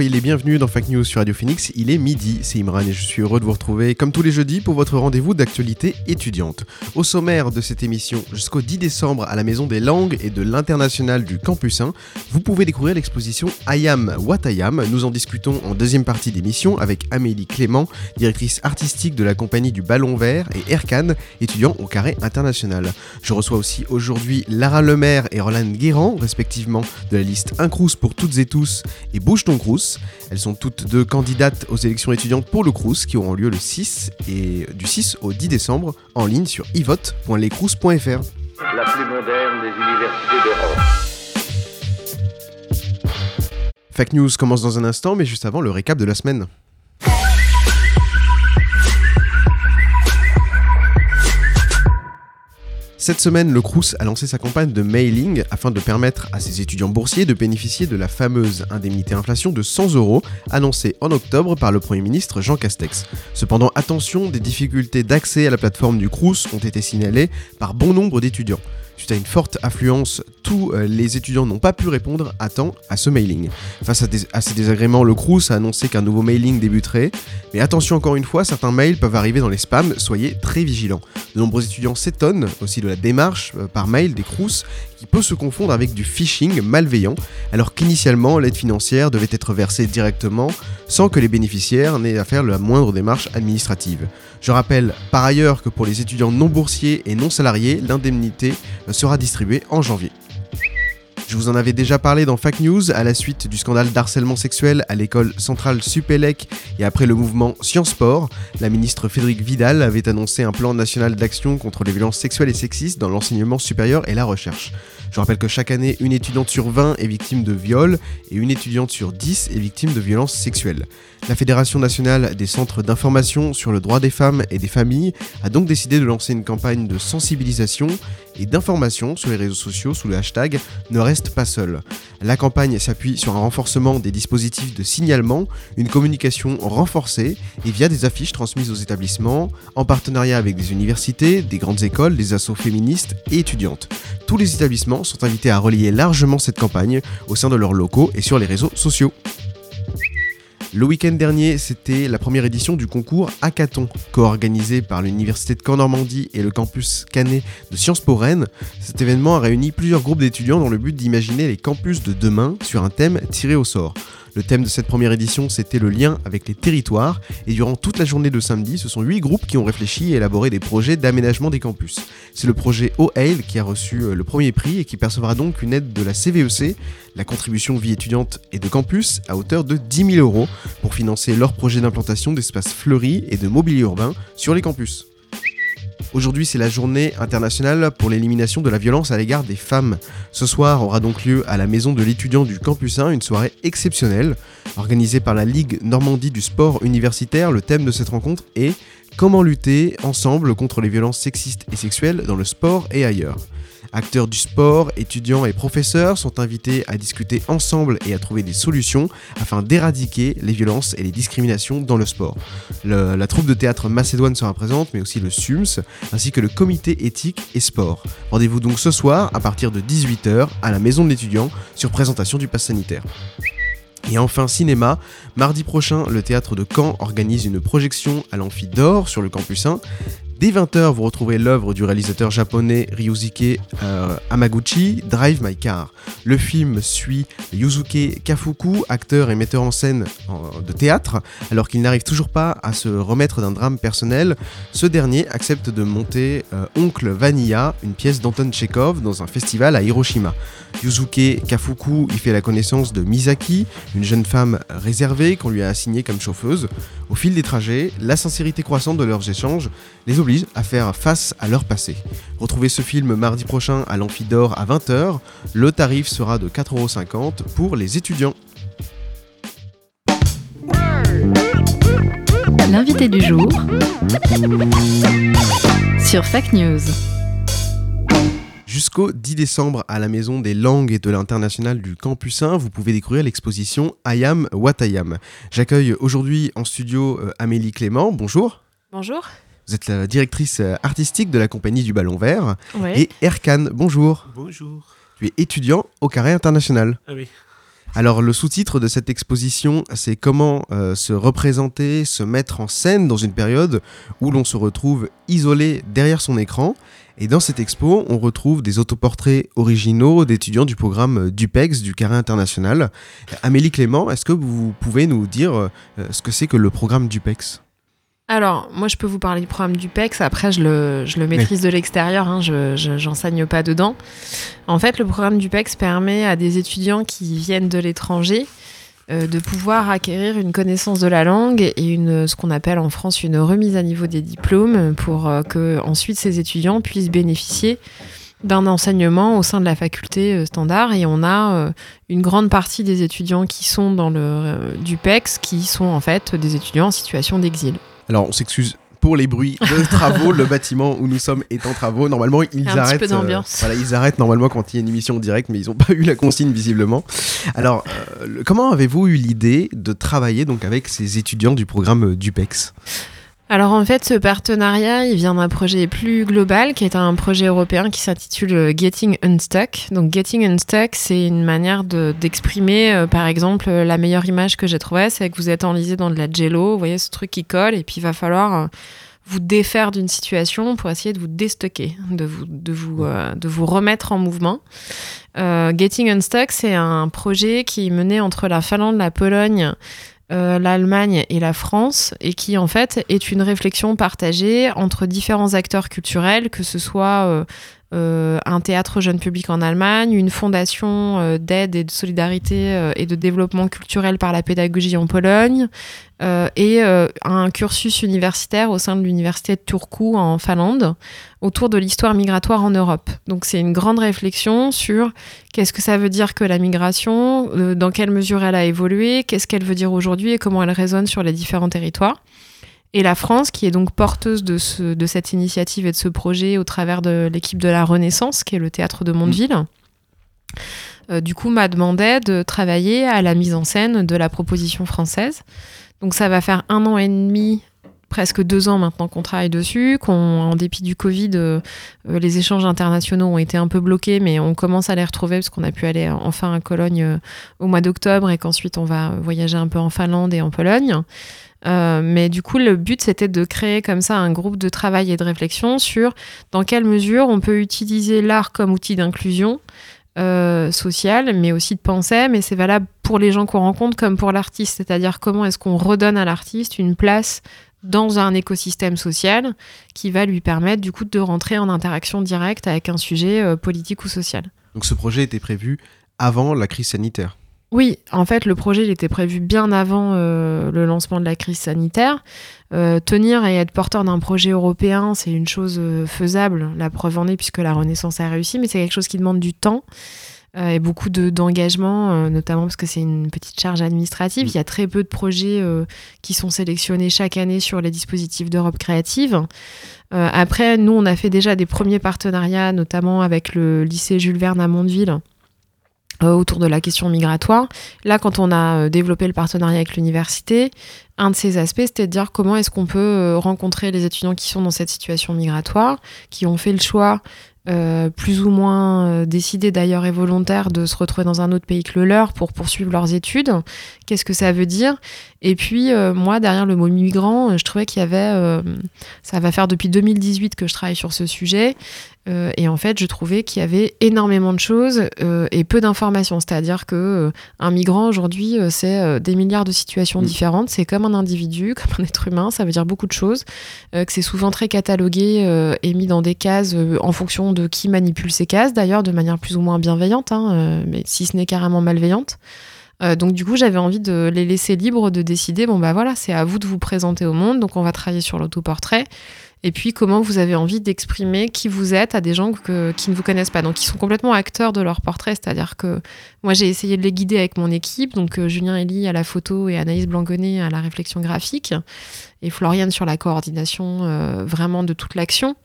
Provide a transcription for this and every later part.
Soyez les bienvenus dans Fake News sur Radio Phoenix. Il est midi, c'est Imran et je suis heureux de vous retrouver comme tous les jeudis pour votre rendez-vous d'actualité étudiante. Au sommaire de cette émission, jusqu'au 10 décembre à la Maison des Langues et de l'International du Campus 1, vous pouvez découvrir l'exposition I Am What I Am. Nous en discutons en deuxième partie d'émission avec Amélie Clément, directrice artistique de la compagnie du Ballon Vert et Erkan, étudiant au Carré International. Je reçois aussi aujourd'hui Lara Lemaire et Roland Guérand, respectivement de la liste Un Crous pour toutes et tous et Bouge ton Crous. Elles sont toutes deux candidates aux élections étudiantes pour le Crous qui auront lieu le 6 et du 6 au 10 décembre en ligne sur ivote.lescrous.fr. la plus moderne des universités d'Europe. Fake News commence dans un instant, mais juste avant le récap de la semaine. Cette semaine, le Crous a lancé sa campagne de mailing afin de permettre à ses étudiants boursiers de bénéficier de la fameuse indemnité inflation de 100 euros annoncée en octobre par le Premier ministre Jean Castex. Cependant, attention, des difficultés d'accès à la plateforme du Crous ont été signalées par bon nombre d'étudiants. Suite à une forte affluence, tous euh, les étudiants n'ont pas pu répondre à temps à ce mailing. Face à, ces désagréments, le Crous a annoncé qu'un nouveau mailing débuterait. Mais attention encore une fois, certains mails peuvent arriver dans les spams, soyez très vigilants. De nombreux étudiants s'étonnent aussi de la démarche euh, par mail des Crous qui peut se confondre avec du phishing malveillant, alors qu'initialement l'aide financière devait être versée directement sans que les bénéficiaires n'aient à faire la moindre démarche administrative. Je rappelle par ailleurs que pour les étudiants non boursiers et non salariés, l'indemnité euh, sera distribuée en janvier. Je vous en avais déjà parlé dans Fake News à la suite du scandale d'harcèlement sexuel à l'école centrale Supélec et après le mouvement Sciences Sport. La ministre Frédéric Vidal avait annoncé un plan national d'action contre les violences sexuelles et sexistes dans l'enseignement supérieur et la recherche. Je rappelle que chaque année, une étudiante sur 20 est victime de viol et une étudiante sur 10 est victime de violences sexuelles. La Fédération nationale des centres d'information sur le droit des femmes et des familles a donc décidé de lancer une campagne de sensibilisation et d'information sur les réseaux sociaux sous le hashtag Ne reste pas seul. La campagne s'appuie sur un renforcement des dispositifs de signalement, une communication renforcée et via des affiches transmises aux établissements, en partenariat avec des universités, des grandes écoles, des assos féministes et étudiantes. Tous les établissements sont invités à relayer largement cette campagne au sein de leurs locaux et sur les réseaux sociaux. Le week-end dernier, c'était la première édition du concours Hackathon, co-organisé par l'Université de Caen-Normandie et le campus Canet de Sciences Po Rennes. Cet événement a réuni plusieurs groupes d'étudiants dans le but d'imaginer les campus de demain sur un thème tiré au sort. Le thème de cette première édition, c'était le lien avec les territoires, et durant toute la journée de samedi, ce sont huit groupes qui ont réfléchi et élaboré des projets d'aménagement des campus. C'est le projet OAIL qui a reçu euh, le premier prix et qui percevra donc une aide de la CVEC, la contribution vie étudiante et de campus, à hauteur de 10 000 euros pour financer leur projet d'implantation d'espaces fleuris et de mobilier urbain sur les campus. Aujourd'hui, c'est la journée internationale pour l'élimination de la violence à l'égard des femmes. Ce soir aura donc lieu à la maison de l'étudiant du campus 1 une soirée exceptionnelle. Organisée par la Ligue Normandie du sport universitaire, le thème de cette rencontre est Comment lutter ensemble contre les violences sexistes et sexuelles dans le sport et ailleurs. Acteurs du sport, étudiants et professeurs sont invités à discuter ensemble et à trouver des solutions afin d'éradiquer les violences et les discriminations dans le sport. La troupe de théâtre Macédoine sera présente, mais aussi le SUMS, ainsi que le comité éthique et sport. Rendez-vous donc ce soir à partir de 18h à la maison de l'étudiant sur présentation du pass sanitaire. Et enfin, cinéma. Mardi prochain, le théâtre de Caen organise une projection à l'amphi d'or sur le campus 1. Dès 20h, vous retrouverez l'œuvre du réalisateur japonais Ryusuke euh, Hamaguchi, Drive My Car. Le film suit Yusuke Kafuku, acteur et metteur en scène de théâtre, alors qu'il n'arrive toujours pas à se remettre d'un drame personnel. Ce dernier accepte de monter euh, Oncle Vanilla, une pièce d'Anton Chekhov, dans un festival à Hiroshima. Yusuke Kafuku y fait la connaissance de Misaki, une jeune femme réservée qu'on lui a assignée comme chauffeuse. Au fil des trajets, la sincérité croissante de leurs échanges les oblige obligent à faire face à leur passé. Retrouvez ce film mardi prochain à l'Amphidor à 20h. Le tarif sera de 4,50€ pour les étudiants. L'invité du jour sur Fake News. Jusqu'au 10 décembre à la Maison des langues et de l'international du Campus 1, vous pouvez découvrir l'exposition I am what I am. J'accueille aujourd'hui en studio euh, Amélie Clément. Bonjour. Bonjour. Vous êtes la directrice euh, artistique de la compagnie du Ballon Vert. Et Erkan, bonjour. Bonjour. Tu es étudiant au Carré International. Ah oui. Alors le sous-titre de cette exposition, c'est comment euh, se représenter, se mettre en scène dans une période où l'on se retrouve isolé derrière son écran. Et dans cette expo, on retrouve des autoportraits originaux d'étudiants du programme DUPEX du Carré International. Amélie Clément, est-ce que vous pouvez nous dire euh, ce que c'est que le programme DUPEX Alors, moi, je peux vous parler du programme du PEX. Après, je le, je le maîtrise de l'extérieur. Hein, je j'enseigne pas dedans. En fait, le programme du PEX permet à des étudiants qui viennent de l'étranger euh, de pouvoir acquérir une connaissance de la langue et une, ce qu'on appelle en France une remise à niveau des diplômes pour euh, que ensuite ces étudiants puissent bénéficier d'un enseignement au sein de la faculté euh, standard et on a euh, une grande partie des étudiants qui sont dans le euh, du PEX qui sont en fait des étudiants en situation d'exil. Alors on s'excuse pour les bruits de travaux. le bâtiment où nous sommes est en travaux. Normalement, ils Un petit arrêtent. peu d'ambiance. voilà, ils arrêtent normalement quand il y a une émission en direct, mais ils n'ont pas eu la consigne visiblement. Alors, euh, le- comment avez-vous eu l'idée de travailler donc avec ces étudiants du programme euh, DUPEX Alors en fait, ce partenariat, il vient d'un projet plus global, qui est un projet européen qui s'intitule euh, Getting Unstuck. Donc Getting Unstuck, c'est une manière de- d'exprimer, euh, par exemple, euh, la meilleure image que j'ai trouvée, c'est que vous êtes enlisé dans de la jello, vous voyez ce truc qui colle, et puis il va falloir vous défaire d'une situation pour essayer de vous déstocker, de vous, de vous, de vous remettre en mouvement. Getting Unstuck, c'est un projet qui est mené entre la Finlande, la Pologne, euh, l'Allemagne et la France, et qui en fait est une réflexion partagée entre différents acteurs culturels, que ce soit euh, un théâtre jeune public en Allemagne, une fondation euh, d'aide et de solidarité euh, et de développement culturel par la pédagogie en Pologne, euh, et euh, un cursus universitaire au sein de l'université de Turku en Finlande autour de l'histoire migratoire en Europe. Donc c'est une grande réflexion sur qu'est-ce que ça veut dire que la migration, euh, dans quelle mesure elle a évolué, qu'est-ce qu'elle veut dire aujourd'hui et comment elle résonne sur les différents territoires. Et la France, qui est donc porteuse de, ce- de cette initiative et de ce projet au travers de l'équipe de la Renaissance, qui est le théâtre de Mondeville, euh, du coup m'a demandé de travailler à la mise en scène de la proposition française. Donc ça va faire un an et demi, presque deux ans maintenant qu'on travaille dessus, qu'on, en dépit du Covid, euh, euh, les échanges internationaux ont été un peu bloqués, mais on commence à les retrouver parce qu'on a pu aller enfin à Cologne euh, au mois d'octobre et qu'ensuite on va voyager un peu en Finlande et en Pologne. Euh, mais du coup, le but, c'était de créer comme ça un groupe de travail et de réflexion sur dans quelle mesure on peut utiliser l'art comme outil d'inclusion euh, sociale, mais aussi de pensée, mais c'est valable pour les gens qu'on rencontre comme pour l'artiste, c'est-à-dire comment est-ce qu'on redonne à l'artiste une place dans un écosystème social qui va lui permettre du coup de rentrer en interaction directe avec un sujet euh, politique ou social. Donc ce projet était prévu avant la crise sanitaire. Oui, en fait, le projet il était prévu bien avant euh, le lancement de la crise sanitaire. Euh, tenir et être porteur d'un projet européen, c'est une chose euh, faisable. La preuve en est puisque la Renaissance a réussi, mais c'est quelque chose qui demande du temps euh, et beaucoup de- d'engagement, notamment parce que c'est une petite charge administrative. Il y a très peu de projets qui sont sélectionnés chaque année sur les dispositifs d'Europe créative. Après, nous, on a fait déjà des premiers partenariats, notamment avec le lycée Jules Verne à Mondeville autour de la question migratoire. Là, quand on a euh, développé le partenariat avec l'université, un de ces aspects, c'était de dire comment est-ce qu'on peut euh, rencontrer les étudiants qui sont dans cette situation migratoire, qui ont fait le choix euh, plus ou moins euh, décidé d'ailleurs et volontaire de se retrouver dans un autre pays que le leur pour poursuivre leurs études. Qu'est-ce que ça veut dire? Et puis euh, moi, derrière le mot migrant, je trouvais qu'il y avait, euh, ça va faire depuis 2018 que je travaille sur ce sujet, et en fait, je trouvais qu'il y avait énormément de choses et peu d'informations. C'est-à-dire que un migrant aujourd'hui, c'est des milliards de situations Mm. différentes. C'est comme un individu, comme un être humain. Ça veut dire beaucoup de choses. que c'est souvent très catalogué et mis dans des cases en fonction de qui manipule ces cases, d'ailleurs, de manière plus ou moins bienveillante, hein, euh, mais si ce n'est carrément malveillante. Euh, donc du coup, j'avais envie de les laisser libres de décider. Bon bah voilà, c'est à vous de vous présenter au monde. Donc on va travailler sur l'autoportrait. et puis comment vous avez envie d'exprimer qui vous êtes à des gens qui ne vous connaissent pas. Donc ils sont complètement acteurs de leur portrait, c'est-à-dire que moi j'ai essayé de les guider avec mon équipe, donc euh, Julien Elie à la photo et Anaïs Blangonnet à la réflexion graphique, et Floriane sur la coordination vraiment de toute l'action.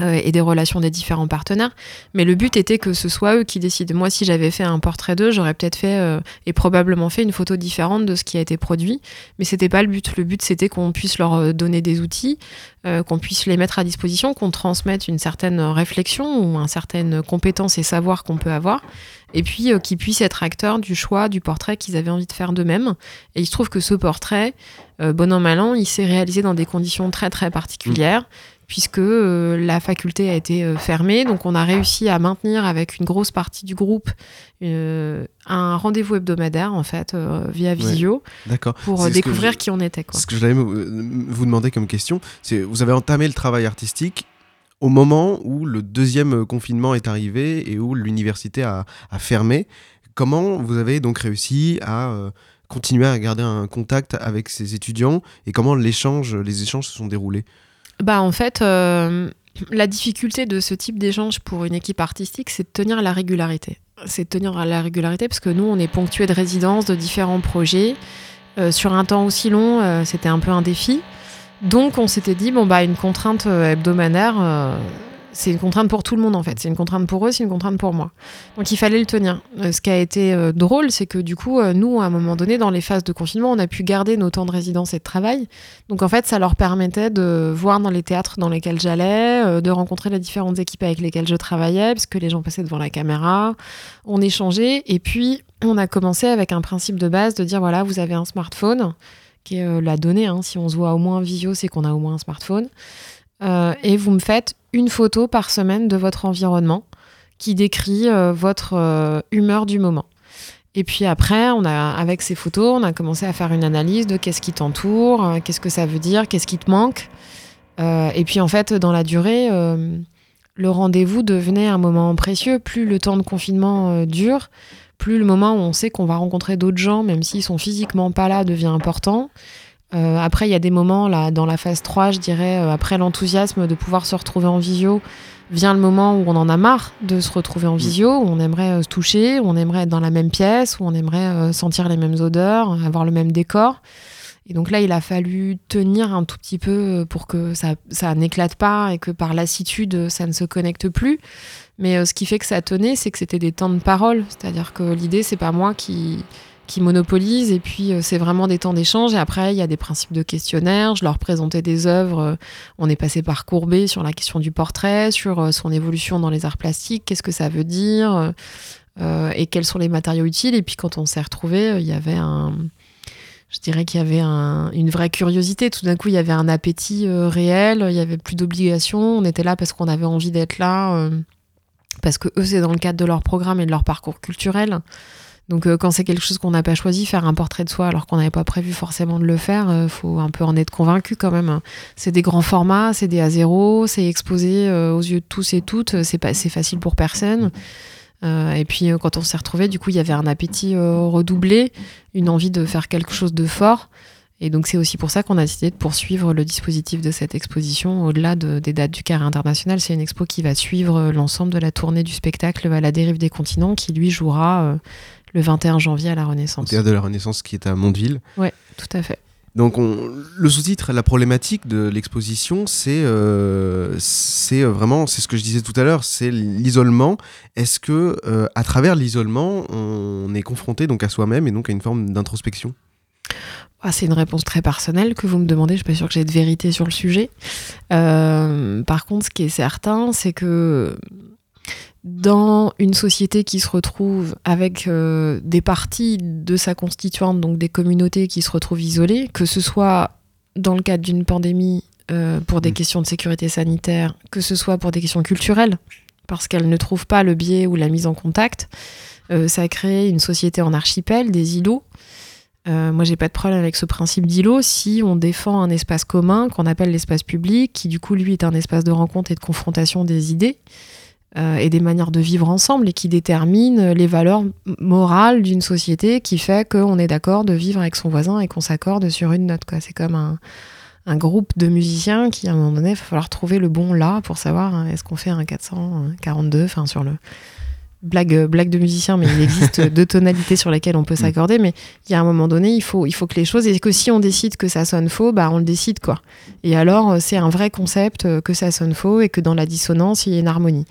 Euh, et des relations des différents partenaires. Mais le but était que ce soit eux qui décident. Moi, si j'avais fait un portrait d'eux, j'aurais peut-être fait euh, et probablement fait une photo différente de ce qui a été produit. Mais c'était pas le but. Le but, c'était qu'on puisse leur euh, donner des outils, euh, qu'on puisse les mettre à disposition, qu'on transmette une certaine réflexion ou une certaine compétence et savoir qu'on peut avoir. Et puis euh, qu'ils puissent être acteurs du choix du portrait qu'ils avaient envie de faire d'eux-mêmes. Et il se trouve que ce portrait, euh, bon an mal an, il s'est réalisé dans des conditions très très particulières puisque euh, la faculté a été euh, fermée. Donc on a réussi à maintenir avec une grosse partie du groupe euh, un rendez-vous hebdomadaire en fait euh, via visio pour découvrir je- qui on était. Quoi. Ce que j'allais me- vous demander comme question, c'est vous avez entamé le travail artistique au moment où le deuxième confinement est arrivé et où l'université a, a fermé. Comment vous avez donc réussi à euh, continuer à garder un contact avec ces étudiants et comment les échanges se sont déroulés? Bah en fait, euh, la difficulté de ce type d'échange pour une équipe artistique, c'est de tenir la régularité. C'est de tenir la régularité parce que nous, on est ponctué de résidences, de différents projets. Euh, sur un temps aussi long, euh, c'était un peu un défi. Donc on s'était dit, bon bah une contrainte hebdomadaire, c'est une contrainte pour tout le monde en fait. C'est une contrainte pour eux, c'est une contrainte pour moi. Donc il fallait le tenir. Euh, ce qui a été euh, drôle, c'est que du coup, euh, nous, à un moment donné, dans les phases de confinement, on a pu garder nos temps de résidence et de travail. Donc en fait, ça leur permettait de voir dans les théâtres dans lesquels j'allais, de rencontrer les différentes équipes avec lesquelles je travaillais, parce que les gens passaient devant la caméra, on échangeait, et puis on a commencé avec un principe de base de dire voilà, vous avez un smartphone, qui est la donnée, hein. si on se voit au moins en visio, c'est qu'on a au moins un smartphone, et vous me faites une photo par semaine de votre environnement qui décrit euh, votre euh, humeur du moment. Et puis après, on a, avec ces photos, on a commencé à faire une analyse de qu'est-ce qui t'entoure, euh, qu'est-ce que ça veut dire, qu'est-ce qui te manque. Et puis en fait, dans la durée, le rendez-vous devenait un moment précieux. Plus le temps de confinement dure, plus le moment où on sait qu'on va rencontrer d'autres gens, même s'ils sont physiquement pas là, devient important. Euh, après, il y a des moments, là, dans la phase 3, je dirais, euh, après l'enthousiasme de pouvoir se retrouver en visio, vient le moment où on en a marre de se retrouver en visio, où on aimerait euh, se toucher, où on aimerait être dans la même pièce, où on aimerait sentir les mêmes odeurs, avoir le même décor. Et donc là, il a fallu tenir un tout petit peu pour que ça, ça n'éclate pas et que par lassitude, ça ne se connecte plus. Mais ce qui fait que ça tenait, c'est que c'était des temps de parole. C'est-à-dire que l'idée, c'est pas moi qui, qui monopolise, et puis euh, c'est vraiment des temps d'échange. Et après, il y a des principes de questionnaire. Je leur présentais des œuvres. euh, On est passé par Courbet sur la question du portrait, sur euh, son évolution dans les arts plastiques, qu'est-ce que ça veut dire, et quels sont les matériaux utiles. Et puis quand on s'est retrouvés, il y avait un je dirais qu'il y avait un- une vraie curiosité. Tout d'un coup, il y avait un appétit réel, il y avait plus d'obligations. On était là parce qu'on avait envie d'être là, parce que eux, c'est dans le cadre de leur programme et de leur parcours culturel. Donc, euh, quand c'est quelque chose qu'on n'a pas choisi, faire un portrait de soi alors qu'on n'avait pas prévu forcément de le faire, il faut un peu en être convaincu quand même. C'est des grands formats, c'est des A0, c'est exposé euh, aux yeux de tous et toutes, c'est pas, c'est facile pour personne. Euh, et puis euh, quand on s'est retrouvés, du coup, il y avait un appétit euh, redoublé, une envie de faire quelque chose de fort. Et donc c'est aussi pour ça qu'on a décidé de poursuivre le dispositif de cette exposition au-delà de- des dates du Carré international. C'est une expo qui va suivre euh, l'ensemble de la tournée du spectacle à la dérive des continents, qui lui jouera euh, le 21 janvier à la Au Renaissance. théâtre de la Renaissance qui est à Mondeville. Tout à fait. Donc on- le sous-titre, la problématique de l'exposition, c'est euh, c'est euh, vraiment, c'est ce que je disais tout à l'heure, c'est l'isolement. Est-ce que euh, à travers l'isolement, on est confronté donc à soi-même et donc à une forme d'introspection? Ah, c'est une réponse très personnelle que vous me demandez. Je suis pas sûre que j'ai de vérité sur le sujet. Euh, par contre, ce qui est certain, c'est que dans une société qui se retrouve avec euh, des parties de sa constituante, donc des communautés qui se retrouvent isolées, que ce soit dans le cadre d'une pandémie euh, pour des Mm. questions de sécurité sanitaire, que ce soit pour des questions culturelles, parce qu'elles ne trouvent pas le biais ou la mise en contact, euh, ça a créé une société en archipel, des îlots. Euh, moi, j'ai pas de problème avec ce principe d'îlot si on défend un espace commun qu'on appelle l'espace public, qui du coup, lui, est un espace de rencontre et de confrontation des idées euh, et des manières de vivre ensemble et qui détermine les valeurs morales d'une société qui fait qu'on est d'accord de vivre avec son voisin et qu'on s'accorde sur une note. C'est comme un, un groupe de musiciens qui, à un moment donné, il va falloir trouver le bon là pour savoir hein, est-ce qu'on fait un 442, enfin sur le blague, euh, blague de musicien, mais il existe deux tonalités sur lesquelles on peut s'accorder. Mais il y a un moment donné, il faut, il faut que les choses, et que si on décide que ça sonne faux, bah on le décide quoi. Et alors, euh, c'est un vrai concept euh, que ça sonne faux et que dans la dissonance, il y a une harmonie.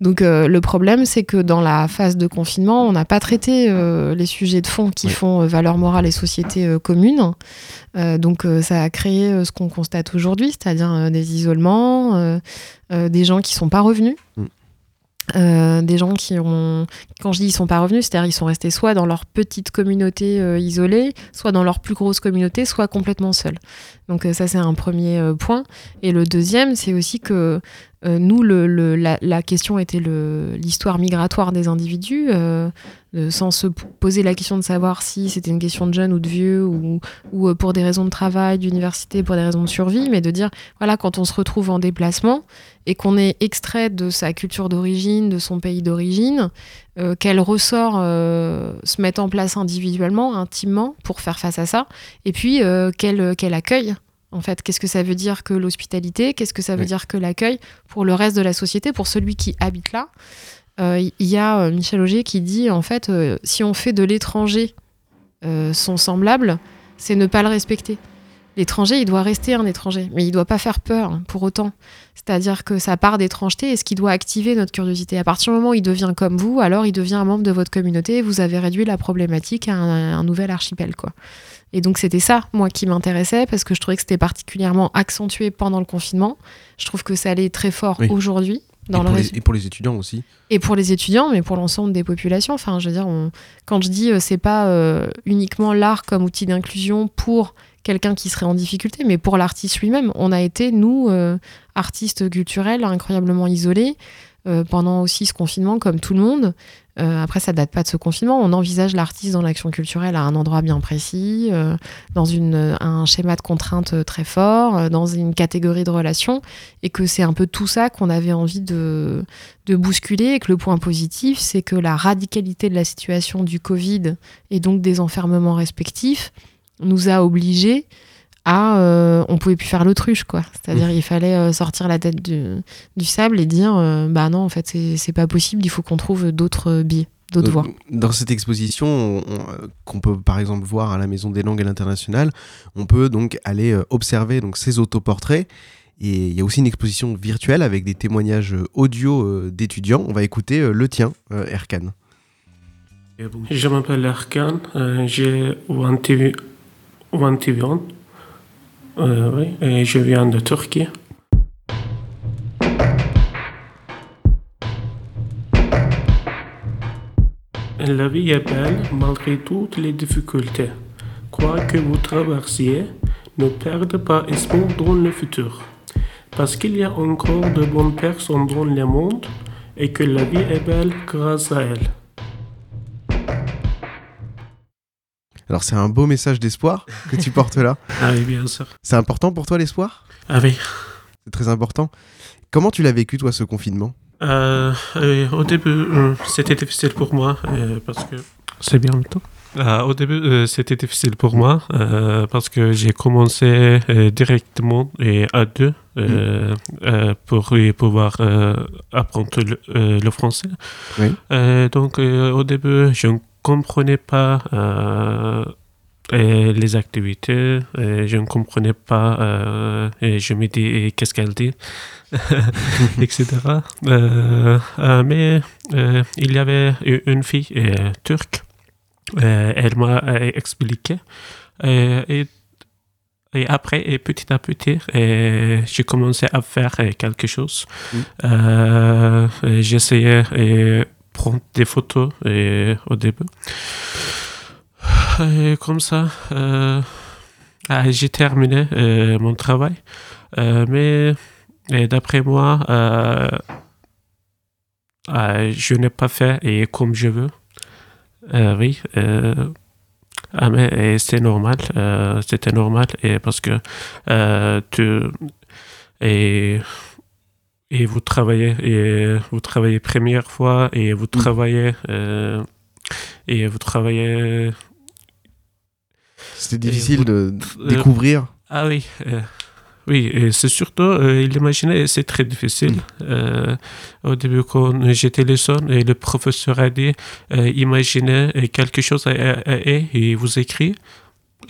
Donc euh, le problème, c'est que dans la phase de confinement, on n'a pas traité euh, les sujets de fond qui Oui. font euh, valeur morale et société commune. Donc ça a créé ce qu'on constate aujourd'hui, c'est-à-dire des isolements, des gens qui sont pas revenus. Mm. Euh, des gens qui ont, quand je dis ils sont pas revenus, c'est-à-dire ils sont restés soit dans leur petite communauté euh, isolée, soit dans leur plus grosse communauté, soit complètement seuls. Donc euh, ça c'est un premier point. Et le deuxième, c'est aussi que euh, nous, la, question était l'histoire migratoire des individus, euh, euh, sans se poser la question de savoir si c'était une question de jeunes ou de vieux, ou, ou pour des raisons de travail, d'université, pour des raisons de survie, mais de dire, voilà, quand on se retrouve en déplacement et qu'on est extrait de sa culture d'origine, de son pays d'origine, quels ressorts se mettent en place individuellement, intimement, pour faire face à ça, et puis quel accueil en fait, qu'est-ce que ça veut dire que l'hospitalité? Qu'est-ce que ça veut Oui. dire que l'accueil? Pour le reste de la société, pour celui qui habite là Euh, Il y a euh, Michel Auger qui dit en fait, euh, si on fait de l'étranger euh, son semblable, c'est ne pas le respecter. L'étranger, il doit rester un étranger, mais il doit pas faire peur pour autant. C'est-à-dire que sa part d'étrangeté est ce qui doit activer notre curiosité. À partir du moment où il devient comme vous, alors il devient un membre de votre communauté et vous avez réduit la problématique à un, un nouvel archipel. quoi. Et donc c'était ça, moi, qui m'intéressait, parce que je trouvais que c'était particulièrement accentué pendant le confinement. Je trouve que ça allait très fort Oui. aujourd'hui. Dans et, le pour les, et pour les étudiants aussi. et pour les étudiants, mais pour l'ensemble des populations. Enfin, je veux dire, on- quand je dis euh, c'est pas euh, uniquement l'art comme outil d'inclusion pour quelqu'un qui serait en difficulté, mais pour l'artiste lui-même. On a été, nous, euh, artistes culturels, incroyablement isolés euh, pendant aussi ce confinement, comme tout le monde. Euh, après, ça date pas de ce confinement. On envisage l'artiste dans l'action culturelle à un endroit bien précis, euh, dans une, un schéma de contraintes très fort, dans une catégorie de relations, et que c'est un peu tout ça qu'on avait envie de, de bousculer et que le point positif, c'est que la radicalité de la situation du Covid et donc des enfermements respectifs nous a obligés à... euh, on pouvait plus faire l'autruche, quoi. C'est-à-dire il fallait euh, sortir la tête du, du sable et dire, euh, bah non, en fait, c'est pas possible, il faut qu'on trouve d'autres biais, d'autres Euh, voies. Dans cette exposition, on- on- euh, qu'on peut par exemple voir à la Maison des langues à l'international, on peut donc aller euh, observer donc ces autoportraits. Et il y a aussi une exposition virtuelle avec des témoignages euh, audio euh, d'étudiants. On va écouter euh, le tien, euh, Erkan. Je m'appelle Erkan, euh, j'ai 21 21 euh, oui, je viens de Turquie. La vie est belle malgré toutes les difficultés. Quoi que vous traversiez, ne perdez pas espoir dans le futur. Parce qu'il y a encore de bonnes personnes dans le monde et que la vie est belle grâce à elles. Alors c'est un beau message d'espoir que tu portes là. Ah oui, bien sûr. C'est important pour toi l'espoir? Ah oui. C'est très important. Comment tu l'as vécu toi ce confinement? Euh, euh, au début, euh, c'était difficile pour moi euh, parce que. C'est bien le temps Euh, Au début, euh, c'était difficile pour moi euh, parce que j'ai commencé euh, directement et à deux euh, euh, pour y pouvoir euh, apprendre le, euh, le français. Oui. Euh, donc, euh, au début, je ne comprenais pas. euh, les activités, je ne comprenais pas, euh, et je me dis, qu'est-ce qu'elle dit etc. Euh, mais il y avait une fille turque. Elle m'a expliqué. Et, et après, et petit à petit, j'ai commencé à faire quelque chose. Mm. Euh, J'essayais prendre des photos euh, au début. Et comme ça, euh, ah, j'ai terminé euh, mon travail. Euh, mais et d'après moi, euh, je n'ai pas fait et comme je veux. Oui. ah, mais et c'est normal. C'était normal et parce que tu et et vous travaillez et vous travaillez première fois et vous travaillez euh, et vous travaillez C'était difficile vous- de euh, découvrir. ah oui, euh, oui, et c'est surtout, euh, c'est très difficile. Euh, au début, quand j'étais leçon, et le professeur a dit, euh, imaginez quelque chose et, et vous écrit.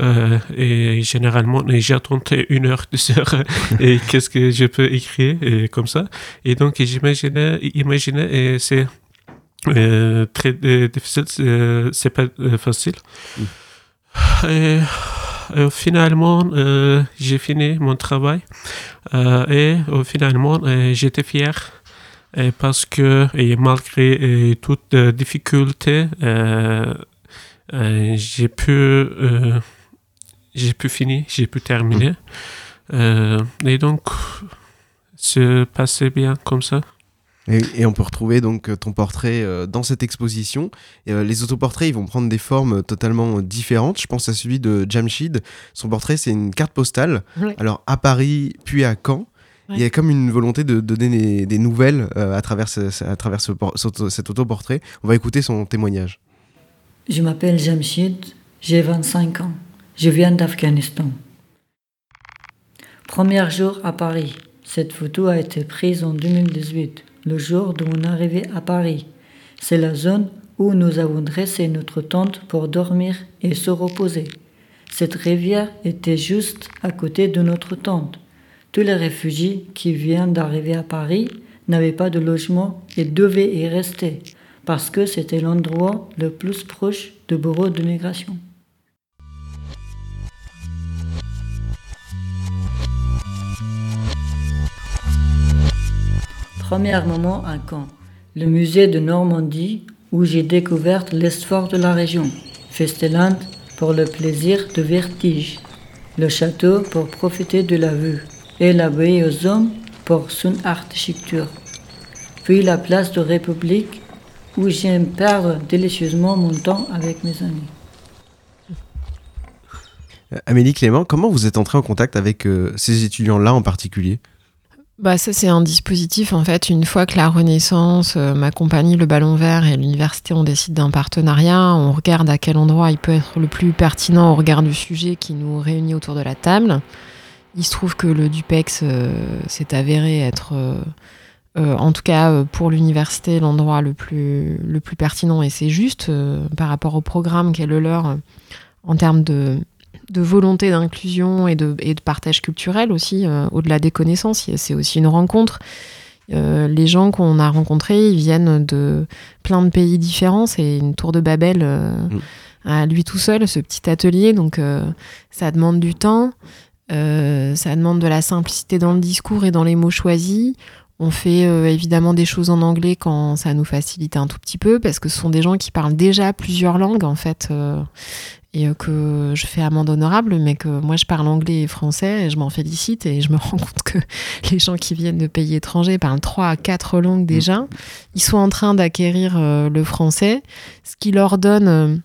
Euh, et généralement, j'attends une heure, deux heures, et qu'est-ce que je peux écrire, et comme ça? Et donc, j'imaginais, imaginais, et c'est euh, très euh, difficile, c'est pas facile. Mm. Et, finalement, j'ai fini mon travail, et finalement, j'étais fier. parce que, et malgré toute difficulté, j'ai pu j'ai pu finir, j'ai pu terminer. Euh, et donc, se passait bien comme ça. Et, on peut retrouver donc ton portrait euh, dans cette exposition. Et, euh, les autoportraits, ils vont prendre des formes totalement différentes. Je pense à celui de Jamshid. Son portrait, c'est une carte postale. Alors à Paris, puis à Caen. Il y a comme une volonté de, donner des, nouvelles à travers, à travers ce, cet autoportrait. On va écouter son témoignage. Je m'appelle Jamshid, j'ai 25 ans. Je viens d'Afghanistan. Premier jour à Paris. Cette photo a été prise en 2018, le jour de mon arrivée à Paris. C'est la zone où nous avons dressé notre tente pour dormir et se reposer. Cette rivière était juste à côté de notre tente. Tous les réfugiés qui viennent d'arriver à Paris n'avaient pas de logement et devaient y rester parce que c'était l'endroit le plus proche de bureau de migration. Premier moment à Caen, le musée de Normandie où j'ai découvert l'histoire de la région, Festeland pour le plaisir de vertige, le château pour profiter de la vue et l'abbaye aux hommes pour son architecture. Puis la place de République où j'aime perdre délicieusement mon temps avec mes amis. Euh, Amélie Clément, comment vous êtes entrée en contact avec euh, ces étudiants-là en particulier? Bah ça c'est un dispositif en fait. Une fois que la Renaissance, euh, ma compagnie le Ballon Vert et l'université on décide d'un partenariat, on regarde à quel endroit il peut être le plus pertinent au regard du sujet qui nous réunit autour de la table. Il se trouve que le Dupex euh, s'est avéré être euh, en tout cas pour l'université l'endroit le plus le plus pertinent. Et c'est juste par rapport au programme qu'est le leur en termes de de volonté d'inclusion et de, et de, partage culturel aussi, euh, au-delà des connaissances. C'est aussi une rencontre. Euh, les gens qu'on a rencontrés, ils viennent de plein de pays différents. C'est une tour de Babel euh, mm. à lui tout seul, ce petit atelier. Donc ça demande du temps, ça demande de la simplicité dans le discours et dans les mots choisis. On fait évidemment des choses en anglais quand ça nous facilite un tout petit peu, parce que ce sont des gens qui parlent déjà plusieurs langues en fait et euh, que je fais amende honorable, mais que moi je parle anglais et français et je m'en félicite et je me rends compte que les gens qui viennent de pays étrangers parlent trois à quatre langues déjà. Mm. Ils sont en train d'acquérir euh, le français, ce qui leur donne... Euh,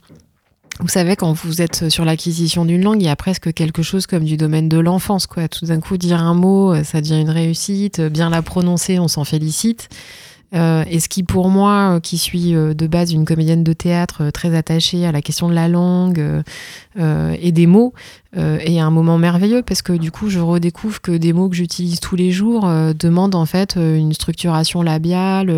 vous savez, quand vous êtes sur l'acquisition d'une langue, il y a presque quelque chose comme du domaine de l'enfance. quoi. Tout d'un coup, dire un mot, ça devient une réussite. Bien la prononcer, on s'en félicite. Euh, et ce qui, pour moi, euh, qui suis euh, de base une comédienne de théâtre très attachée à la question de la langue et des mots, est un moment merveilleux parce que du coup, je redécouvre que des mots que j'utilise tous les jours demandent en fait une structuration labiale,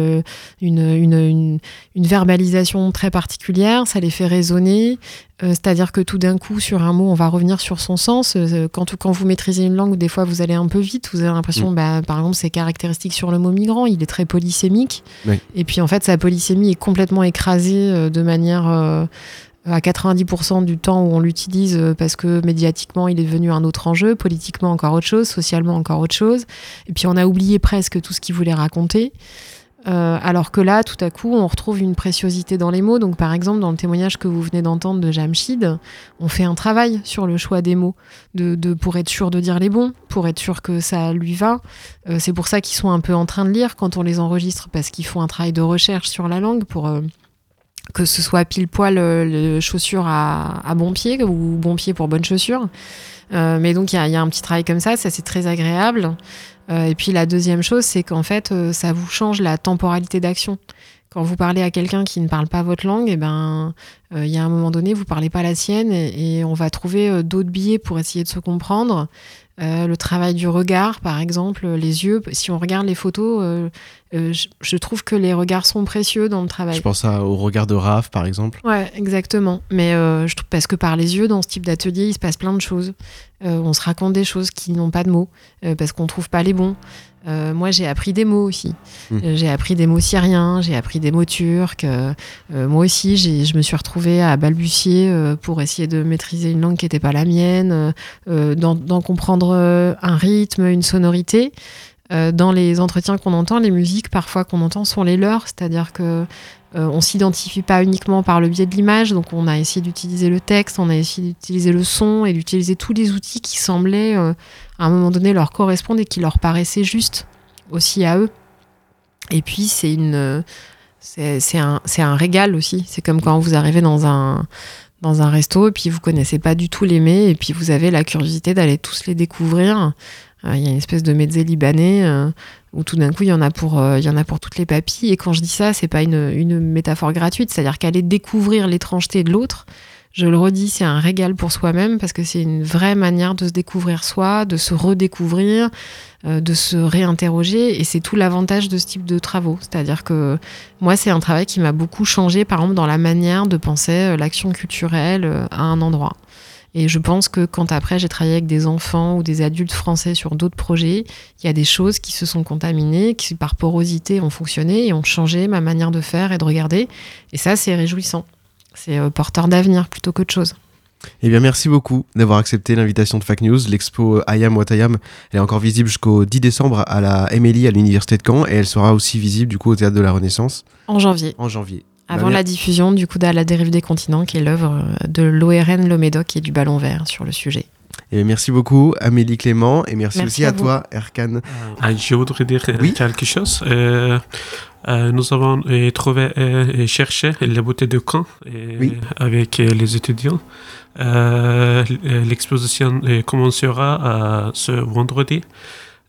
une, une, une, une, verbalisation très particulière, ça les fait résonner. C'est-à-dire que tout d'un coup, sur un mot, on va revenir sur son sens. Quand, quand vous maîtrisez une langue, des fois, vous allez un peu vite. Vous avez l'impression, mm. bah, par exemple, c'est caractéristique sur le mot migrant. Il est très polysémique. Et puis, en fait, sa polysémie est complètement écrasée de manière à 90% du temps où on l'utilise parce que médiatiquement il est devenu un autre enjeu, politiquement encore autre chose, socialement encore autre chose. Et puis on a oublié presque tout ce qu'il voulait raconter. Euh, alors que là, tout à coup, on retrouve une préciosité dans les mots. Donc, par exemple, dans le témoignage que vous venez d'entendre de Jamshid, on fait un travail sur le choix des mots, de, pour être sûr de dire les bons, pour être sûr que ça lui va. Euh, c'est pour ça qu'ils sont un peu en train de lire quand on les enregistre, parce qu'ils font un travail de recherche sur la langue pour euh, que ce soit pile poil chaussures à, à, bon pied ou bon pied pour bonne chaussure. mais donc, il y, y, a un petit travail comme ça, ça c'est très agréable. Euh, et puis la deuxième chose, c'est qu'en fait, euh, ça vous change la temporalité d'action. Quand vous parlez à quelqu'un qui ne parle pas votre langue, et eh ben, euh, il y a un moment donné, vous parlez pas la sienne et, on va trouver d'autres billets pour essayer de se comprendre. Euh, le travail du regard, par exemple, les yeux. Si on regarde les photos, euh, euh, je, je trouve que les regards sont précieux dans le travail. Je pense à- au regard de Raph, par exemple. Ouais, exactement. Mais je trouve parce que par les yeux, dans ce type d'atelier, il se passe plein de choses. On se raconte des choses qui n'ont pas de mots parce qu'on trouve pas les bons. Euh, moi, j'ai appris des mots aussi. Mm. Euh, j'ai appris des mots syriens, j'ai appris des mots turcs. Euh, euh, moi aussi, je me suis retrouvée à balbutier euh, pour essayer de maîtriser une langue qui n'était pas la mienne, euh, d'en comprendre un rythme, une sonorité. Euh, dans les entretiens qu'on entend, les musiques parfois qu'on entend sont les leurs, c'est-à-dire que euh, on s'identifie pas uniquement par le biais de l'image, donc on a essayé d'utiliser le texte, on a essayé d'utiliser le son et d'utiliser tous les outils qui semblaient euh, à un moment donné leur correspondre et qui leur paraissaient justes aussi à eux. Et puis c'est une, euh, c'est un, un régal aussi. C'est comme quand vous arrivez dans un dans un resto et puis vous connaissez pas du tout les mets et puis vous avez la curiosité d'aller tous les découvrir. Euh, Il y a une espèce de mezzé libanais où tout d'un coup il y en a pour euh, il y en a pour toutes les papilles. Et quand je dis ça c'est pas une, métaphore gratuite. C'est à dire qu'aller découvrir l'étrangeté de l'autre je le redis c'est un régal pour soi-même parce que c'est une vraie manière de se découvrir soi de se redécouvrir euh, de se réinterroger. Et c'est tout l'avantage de ce type de travaux. C'est à dire que moi c'est un travail qui m'a beaucoup changé par exemple dans la manière de penser euh, l'action culturelle à un endroit et je pense que quand après j'ai travaillé avec des enfants ou des adultes français sur d'autres projets, il y a des choses qui se sont contaminées, qui par porosité ont fonctionné et ont changé ma manière de faire et de regarder. Et ça, c'est réjouissant. C'est euh, porteur d'avenir plutôt qu'autre chose. Eh bien, merci beaucoup d'avoir accepté l'invitation de Fac News. L'expo Ayam Watayam, elle est encore visible jusqu'au 10 décembre à la Émilie à l'Université de Caen et elle sera aussi visible du coup au Théâtre de la Renaissance En janvier, en janvier. Avant Bah, la diffusion du coup d'À la dérive des continents, qui est l'œuvre euh, de l'ORN Le Médoc et du Ballon Vert sur le sujet. Et Eh merci beaucoup Amélie Clément et merci, Merci aussi à toi Erkan. Ah, je voudrais dire euh, Oui. quelque chose. Euh, euh, nous avons euh, trouvé euh, cherché la beauté de Caen euh, Oui. avec euh, les étudiants. Euh, l- euh, L'exposition euh, commencera euh, ce vendredi.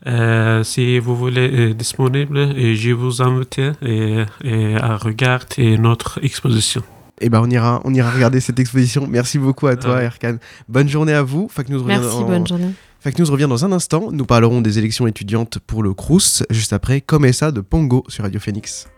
Euh, si vous voulez euh, disponible, euh, je vous invite euh, à regarder notre exposition. Et ben on ira on ira regarder cette exposition. Merci beaucoup à toi. Erkan. Bonne journée à vous. Fac News revient Merci, en- bonne journée. Fac News revient dans un instant. Nous parlerons des élections étudiantes pour le Crous juste après Comme ça de Pongo sur Radio Phoenix.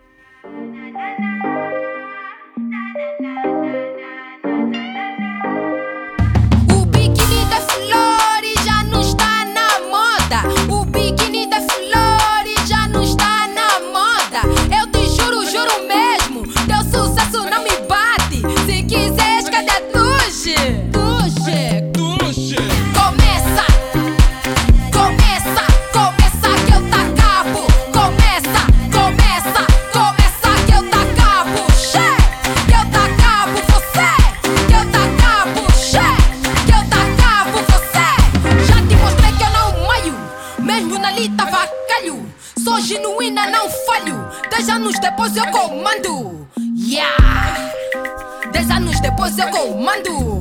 Depois eu comando. Yeah! Dez anos depois eu comando.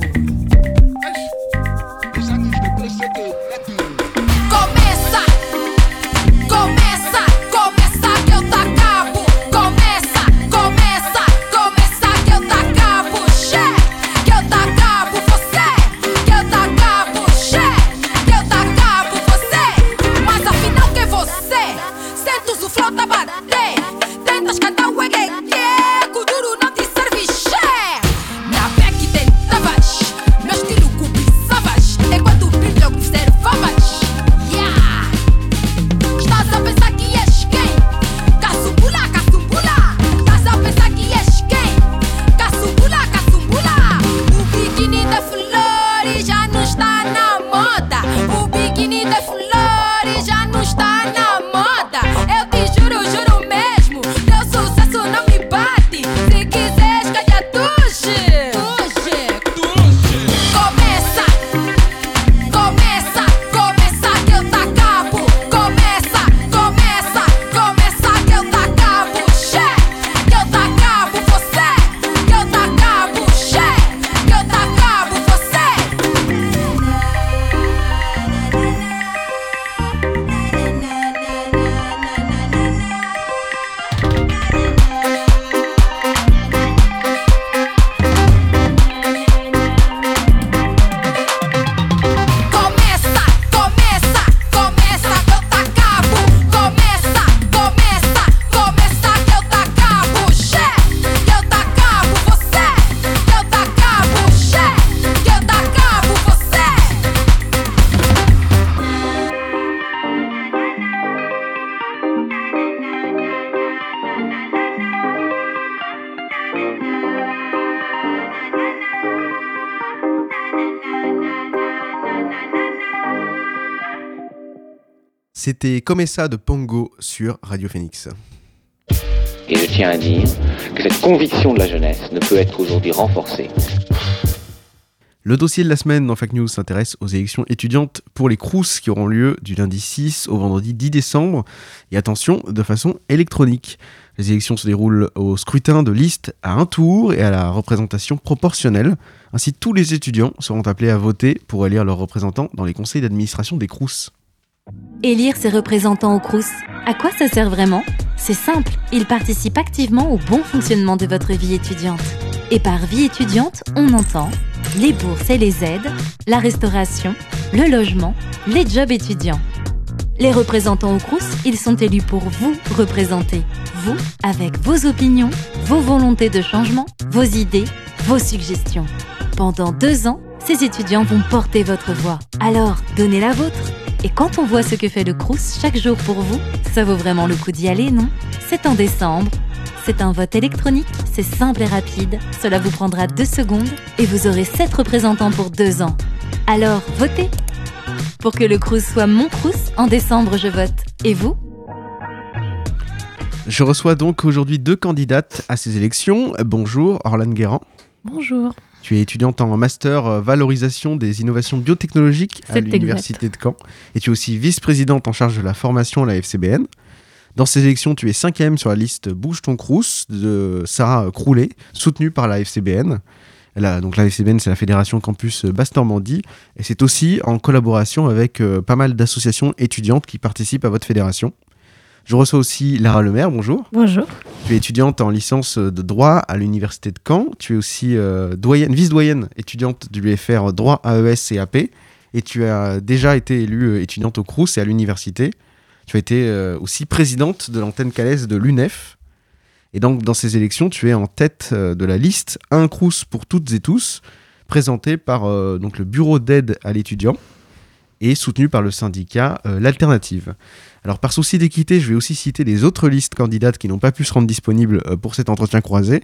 C'était Comme ça de Pongo sur Radio Phoenix. Et je tiens à dire que cette conviction de la jeunesse ne peut être aujourd'hui renforcée. Le dossier de la semaine dans Fake News s'intéresse aux élections étudiantes pour les CROUS qui auront lieu du lundi 6 au vendredi 10 décembre. Et attention, de façon électronique. Les élections se déroulent au scrutin de liste à un tour et à la représentation proportionnelle. Ainsi, tous les étudiants seront appelés à voter pour élire leurs représentants dans les conseils d'administration des CROUS. Élire ses représentants au CROUS, à quoi ça sert vraiment? C'est simple, ils participent activement au bon fonctionnement de votre vie étudiante. Et par vie étudiante, on entend les bourses et les aides, la restauration, le logement, les jobs étudiants. Les représentants au CROUS, ils sont élus pour vous représenter. Vous, avec vos opinions, vos volontés de changement, vos idées, vos suggestions. Pendant deux ans, ces étudiants vont porter votre voix. Alors, donnez la vôtre. Et quand on voit ce que fait le Crous chaque jour pour vous, ça vaut vraiment le coup d'y aller, non? C'est en décembre. C'est un vote électronique, c'est simple et rapide, cela vous prendra deux secondes et vous aurez sept représentants pour deux ans. Alors, votez Pour que le Crous soit mon Crous, en décembre je vote. Et vous? Je reçois donc aujourd'hui deux candidates à ces élections. Bonjour, Orlane Guérand. Bonjour. Tu es étudiante en master euh, valorisation des innovations biotechnologiques à l'université de Caen. Et tu es aussi vice-présidente en charge de la formation à la FCBN. Dans ces élections, tu es cinquième sur la liste Bouge ton Crous de Sarah Croulet, soutenue par la FCBN. Elle a- donc la FCBN, c'est la Fédération Campus Basse-Normandie. Et c'est aussi en collaboration avec euh, pas mal d'associations étudiantes qui participent à votre fédération. Je reçois aussi Lara Lemaire, bonjour. Bonjour. Tu es étudiante en licence de droit à l'université de Caen. Tu es aussi euh, doyenne, vice-doyenne étudiante du BFR droit AES et AP. Et tu as déjà été élue euh, étudiante au Crous et à l'université. Tu as été euh, aussi présidente de l'antenne calaise de l'UNEF. Et donc, dans ces élections, tu es en tête euh, de la liste Un Crous pour toutes et tous, présentée par donc, le Bureau d'aide à l'étudiant et soutenue par le syndicat L'Alternative. Alors par souci d'équité, je vais aussi citer les autres listes candidates qui n'ont pas pu se rendre disponibles euh, pour cet entretien croisé.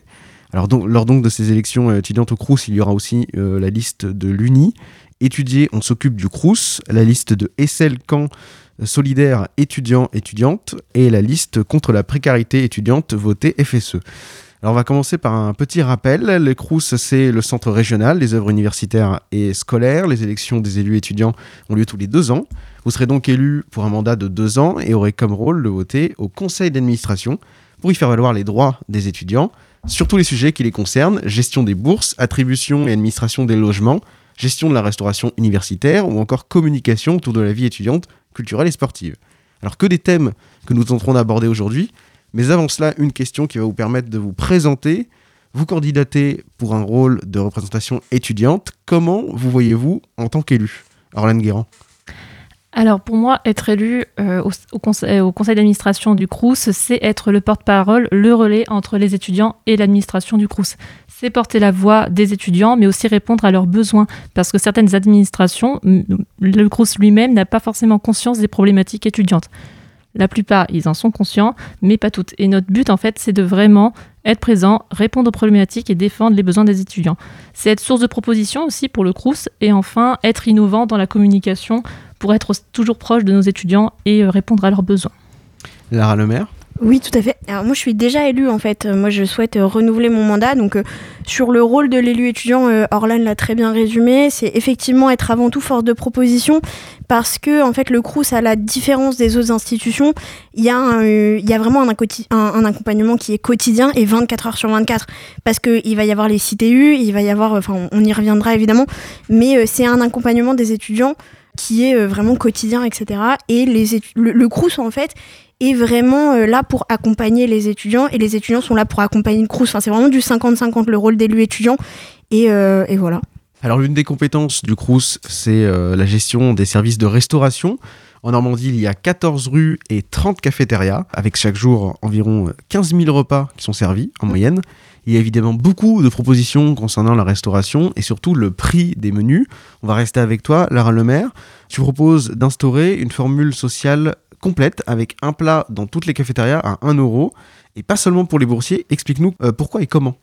Alors lors donc de ces élections euh, étudiantes au Crous, il y aura aussi euh, la liste de l'UNI. Étudier, on s'occupe du Crous, la liste de Essel Camp solidaire étudiants étudiantes et la liste contre la précarité étudiante votée FSE. Alors on va commencer par un petit rappel. Le Crous, c'est le centre régional des œuvres universitaires et scolaires. Les élections des élus étudiants ont lieu tous les deux ans. Vous serez donc élu pour un mandat de deux ans et aurez comme rôle de voter au conseil d'administration pour y faire valoir les droits des étudiants sur tous les sujets qui les concernent, gestion des bourses, attribution et administration des logements, gestion de la restauration universitaire ou encore communication autour de la vie étudiante, culturelle et sportive. Alors que des thèmes que nous tenterons d'aborder aujourd'hui, mais avant cela, une question qui va vous permettre de vous présenter. Vous candidatez pour un rôle de représentation étudiante. Comment vous voyez-vous en tant qu'élu Orlane Guérand. Alors pour moi, être élu euh, au, conseil, au conseil d'administration du Crous, c'est être le porte-parole, le relais entre les étudiants et l'administration du Crous. C'est porter la voix des étudiants, mais aussi répondre à leurs besoins, parce que certaines administrations, le Crous lui-même n'a pas forcément conscience des problématiques étudiantes. La plupart, ils en sont conscients, mais pas toutes. Et notre but, en fait, c'est de vraiment être présent, répondre aux problématiques et défendre les besoins des étudiants. C'est être source de propositions aussi pour le Crous, et enfin, être innovant dans la communication pour être toujours proche de nos étudiants et euh, répondre à leurs besoins. Lara Lemaire. Oui, tout à fait. Alors moi, je suis déjà élue en fait. Euh, Moi, je souhaite euh, renouveler mon mandat. Donc, euh, sur le rôle de l'élu étudiant, Orlan l'a très bien résumé. C'est effectivement être avant tout force de proposition, parce que en fait, le Crous, à la différence des autres institutions, il y a, y vraiment un, accompagnement qui est quotidien et 24 heures sur 24, parce que il va y avoir les CTU, il va y avoir, enfin, on- y reviendra évidemment, mais c'est un accompagnement des étudiants qui est vraiment quotidien, etc. Et les le, le Crous, en fait, est vraiment euh, là pour accompagner les étudiants et les étudiants sont là pour accompagner le Crous. Enfin, c'est vraiment du 50-50 le rôle d'élu étudiant. Et, euh, et voilà. Alors l'une des compétences du Crous, c'est euh, la gestion des services de restauration. En Normandie, il y a 14 rues et 30 cafétérias, avec chaque jour environ 15 000 repas qui sont servis en moyenne. Il y a évidemment beaucoup de propositions concernant la restauration et surtout le prix des menus. On va rester avec toi, Lara Lemaire. Tu proposes d'instaurer une formule sociale complète avec un plat dans toutes les cafétérias à 1 euro et pas seulement pour les boursiers. Explique-nous euh, pourquoi et comment.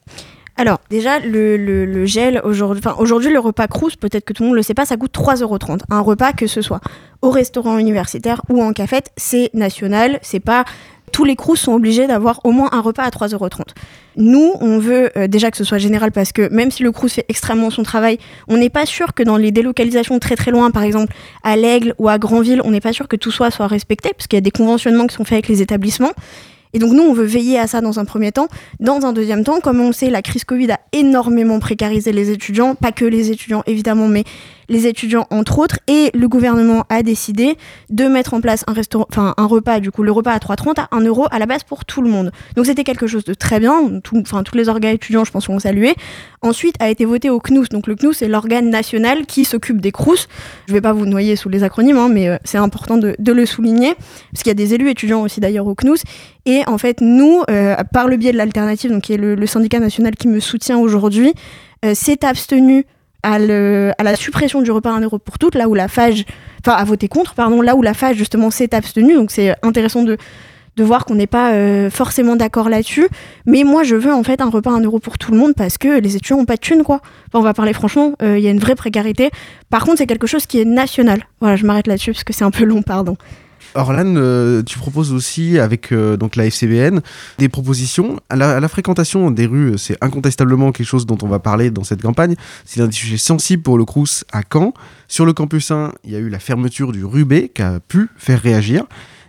Alors, déjà, le, gel, aujourd'hui, le repas Crous, peut-être que tout le monde le sait pas, ça coûte 3,30€. Un repas, que ce soit au restaurant universitaire ou en cafette, c'est national, c'est pas tous les Crous sont obligés d'avoir au moins un repas à 3,30€. Nous, on veut euh, déjà que ce soit général parce que même si le Crous fait extrêmement son travail, on n'est pas sûr que dans les délocalisations très très loin, par exemple à l'Aigle ou à Granville, on n'est pas sûr que tout soit soit respecté parce qu'il y a des conventionnements qui sont faits avec les établissements. Et donc nous, on veut veiller à ça dans un premier temps. Dans un deuxième temps, comme on sait, la crise Covid a énormément précarisé les étudiants, pas que les étudiants évidemment, mais les étudiants entre autres, et le gouvernement a décidé de mettre en place un repas, du coup le repas à 3,30 à 1 euro à la base pour tout le monde. Donc c'était quelque chose de très bien, enfin tous les organes étudiants je pense ont salué. Ensuite a été voté au CNUS, donc le CNUS c'est l'organe national qui s'occupe des CRUS. Je vais pas vous noyer sous les acronymes, hein, mais euh, c'est important de, le souligner, parce qu'il y a des élus étudiants aussi d'ailleurs au CNUS. Et en fait nous, euh, par le biais de l'alternative, donc qui est le, le, syndicat national qui me soutient aujourd'hui, euh, s'est abstenu à, la suppression du repas à 1 euro pour toutes, là où la FAGE, enfin à voter contre, pardon, là où la FAGE justement s'est abstenue. Donc c'est intéressant de, de voir qu'on n'est pas euh, forcément d'accord là-dessus. Mais moi je veux en fait un repas à 1 euro pour tout le monde parce que les étudiants n'ont pas de thunes quoi. Enfin, on va parler franchement, il euh, y a une vraie précarité. Par contre c'est quelque chose qui est national. Voilà, je m'arrête là-dessus parce que c'est un peu long, pardon. Orlan, euh, tu proposes aussi avec euh, donc la FCBN des propositions. À la, fréquentation des rues, c'est incontestablement quelque chose dont on va parler dans cette campagne. C'est un sujet sensible pour le Crous à Caen. Sur le campus 1, il y a eu la fermeture du Rubé qui a pu faire réagir.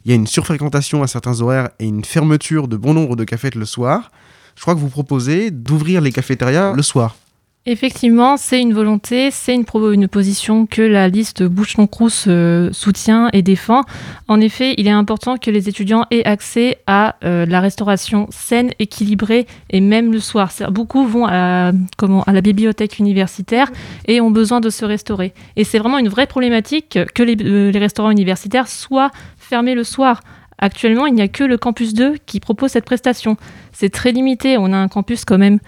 Il y a une surfréquentation à certains horaires et une fermeture de bon nombre de cafés le soir. Je crois que vous proposez d'ouvrir les cafétérias le soir. Effectivement, c'est une volonté, c'est une, position que la liste Boucheron-Crous euh, soutient et défend. En effet, il est important que les étudiants aient accès à euh, la restauration saine, équilibrée et même le soir. Beaucoup vont à, la bibliothèque universitaire et ont besoin de se restaurer. Et c'est vraiment une vraie problématique que les, euh, les restaurants universitaires soient fermés le soir. Actuellement, il n'y a que le campus 2 qui propose cette prestation. C'est très limité. On a un campus quand même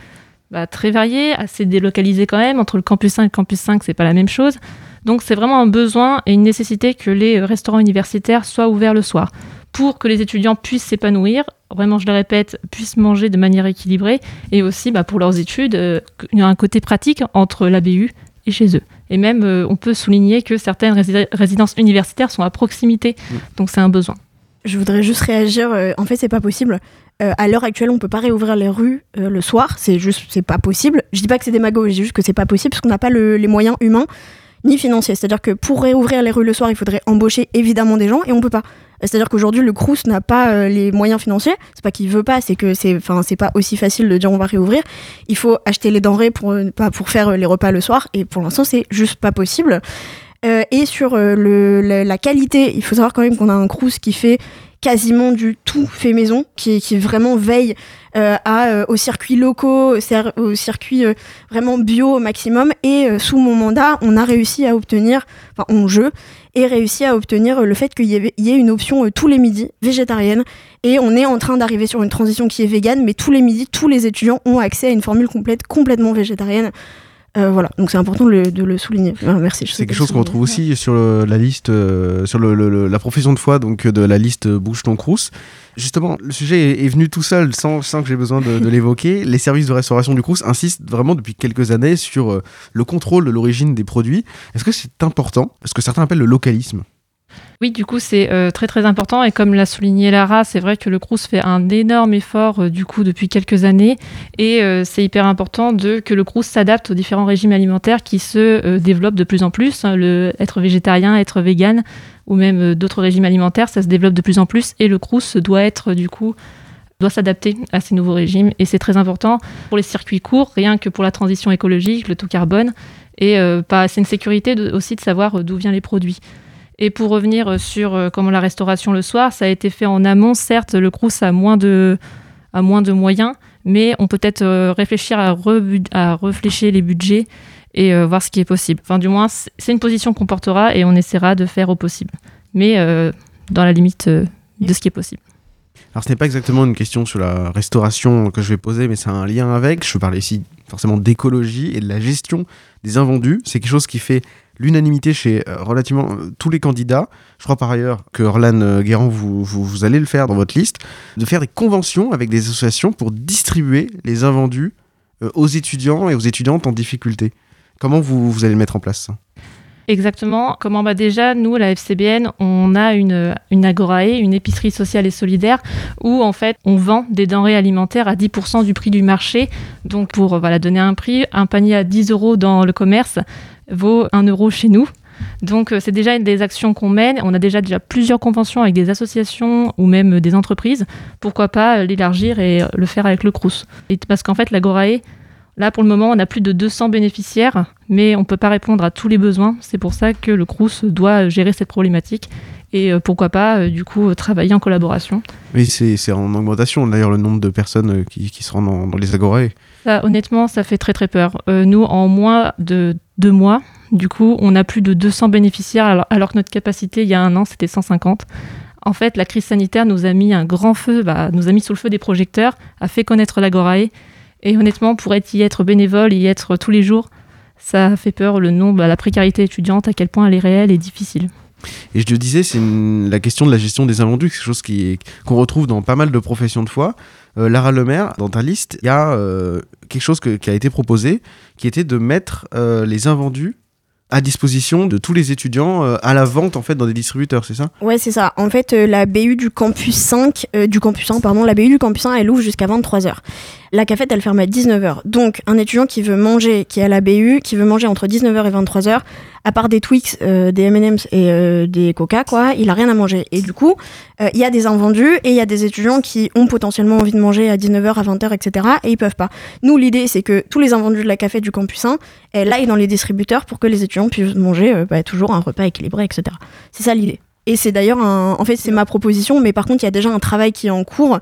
bah, très varié, assez délocalisé quand même. Entre le campus 1 et le campus 5, c'est pas la même chose. Donc c'est vraiment un besoin et une nécessité que les restaurants universitaires soient ouverts le soir pour que les étudiants puissent s'épanouir, vraiment je le répète, puissent manger de manière équilibrée et aussi bah, pour leurs études, euh, il y a un côté pratique entre la BU et chez eux. Et même euh, on peut souligner que certaines résid résidences universitaires sont à proximité, mmh. donc c'est un besoin. Je voudrais juste réagir, euh, en fait c'est pas possible. Euh, à l'heure actuelle, on peut pas réouvrir les rues euh, le soir. C'est juste, c'est pas possible. Je dis pas que c'est démago, je dis juste que c'est pas possible parce qu'on n'a pas le, les moyens humains ni financiers. C'est-à-dire que pour réouvrir les rues le soir, il faudrait embaucher évidemment des gens et on peut pas. C'est-à-dire qu'aujourd'hui, le Crous n'a pas les moyens financiers. C'est pas qu'il veut pas, c'est que c'est, enfin, c'est pas aussi facile de dire on va réouvrir. Il faut acheter les denrées pour, pas pour faire les repas le soir et pour l'instant, c'est juste pas possible. Euh, et sur le, la, qualité, il faut savoir quand même qu'on a un Crous qui fait quasiment du tout fait maison, qui, qui vraiment veille euh, euh, aux circuits locaux, aux circuits euh, vraiment bio au maximum. Et euh, sous mon mandat, on a réussi à obtenir, enfin on jeu, et réussi à obtenir le fait qu'il y, y, ait une option tous les midis végétarienne. Et on est en train d'arriver sur une transition qui est végane, mais tous les midis, tous les étudiants ont accès à une formule complète complètement végétarienne. Euh, voilà, donc c'est important de le, de le souligner. Merci. C'est quelque chose qu'on retrouve aussi sur le, la liste, euh, sur le, le, la profession de foi donc de la liste Bouche ton Crous. Justement, le sujet est, est, venu tout seul sans, sans que j'ai besoin de, de l'évoquer. Les services de restauration du Crous insistent vraiment depuis quelques années sur euh, le contrôle de l'origine des produits. Est-ce que c'est important? Ce que certains appellent le localisme. Oui, du coup, c'est euh, très très important. Et comme l'a souligné Lara, c'est vrai que le Crous fait un énorme effort euh, du coup depuis quelques années. Et euh, c'est hyper important de que le Crous s'adapte aux différents régimes alimentaires qui se développent de plus en plus. Hein, le être végétarien, être vegan ou même d'autres régimes alimentaires, ça se développe de plus en plus. Et le Crous doit être du coup doit s'adapter à ces nouveaux régimes. Et c'est très important pour les circuits courts, rien que pour la transition écologique, le taux carbone. Et euh, c'est une sécurité aussi de savoir d'où viennent les produits. Et pour revenir sur euh, comment la restauration le soir, ça a été fait en amont. Certes, le Crous a moins de, moins de moyens, mais on peut peut-être euh, réfléchir à, re à réfléchir les budgets et euh, voir ce qui est possible. Enfin, du moins, c'est une position qu'on portera et on essaiera de faire au possible, mais euh, dans la limite euh, de ce qui est possible. Alors, ce n'est pas exactement une question sur la restauration que je vais poser, mais c'est un lien avec. Je veux parler ici forcément d'écologie et de la gestion des invendus. C'est quelque chose qui fait l'unanimité chez euh, relativement euh, tous les candidats. Je crois par ailleurs que Orlan euh, Guérand, vous, allez le faire dans votre liste, de faire des conventions avec des associations pour distribuer les invendus aux étudiants et aux étudiantes en difficulté. Comment vous, allez le mettre en place ça? Exactement. Comment bah déjà, nous, la FCBN, on a une, une Agorae, une épicerie sociale et solidaire, où en fait, on vend des denrées alimentaires à 10% du prix du marché. Donc, pour voilà, donner un prix, un panier à 10 euros dans le commerce vaut 1 euro chez nous. Donc, euh, c'est déjà une des actions qu'on mène. On a déjà, déjà plusieurs conventions avec des associations ou même des entreprises. Pourquoi pas euh, l'élargir et euh, le faire avec le Crous Parce qu'en fait, l'Agorae, Là, pour le moment, on a plus de 200 bénéficiaires, mais on ne peut pas répondre à tous les besoins. C'est pour ça que le CRUS doit gérer cette problématique et pourquoi pas, du coup, travailler en collaboration. Oui, c'est en augmentation, d'ailleurs, le nombre de personnes qui, qui se rendent dans, dans les agorae. Honnêtement, ça fait très très peur. Euh, nous, en moins de deux mois, du coup, on a plus de 200 bénéficiaires, alors, que notre capacité, il y a un an, c'était 150. En fait, la crise sanitaire nous a mis un grand feu, bah, nous a mis sous le feu des projecteurs, a fait connaître l'Agorae. Et honnêtement, pour être, y être bénévole, y être tous les jours, ça fait peur le nombre, bah, la précarité étudiante, à quel point elle est réelle et difficile. Et je te disais, c'est la question de la gestion des invendus, quelque chose qui qu'on retrouve dans pas mal de professions de foi. Euh, Lara Lemaire, dans ta liste, il y a euh, quelque chose qui a été proposé, qui était de mettre euh, les invendus à disposition de tous les étudiants à la vente en fait dans des distributeurs, c'est ça? Ouais, c'est ça. En fait, la BU du campus 5, euh, du campus 1, pardon, la BU du campus 1, elle ouvre jusqu'à 23h. La cafette, elle ferme à 19h. Donc, un étudiant qui veut manger, qui est à la BU, qui veut manger entre 19h et 23h, à part des Twix, euh, des M&M's et euh, des Coca, quoi, il a rien à manger. Et du coup, euh, il y a des invendus et il y a des étudiants qui ont potentiellement envie de manger à 19h, à 20h, etc. et ils peuvent pas. Nous, l'idée, c'est que tous les invendus de la cafette du campus 1, elles aillent dans les distributeurs pour que les étudiants puissent manger bah, toujours un repas équilibré, etc. C'est ça l'idée. Et c'est d'ailleurs. En fait, c'est ma proposition, mais par contre, il y a déjà un travail qui est en cours.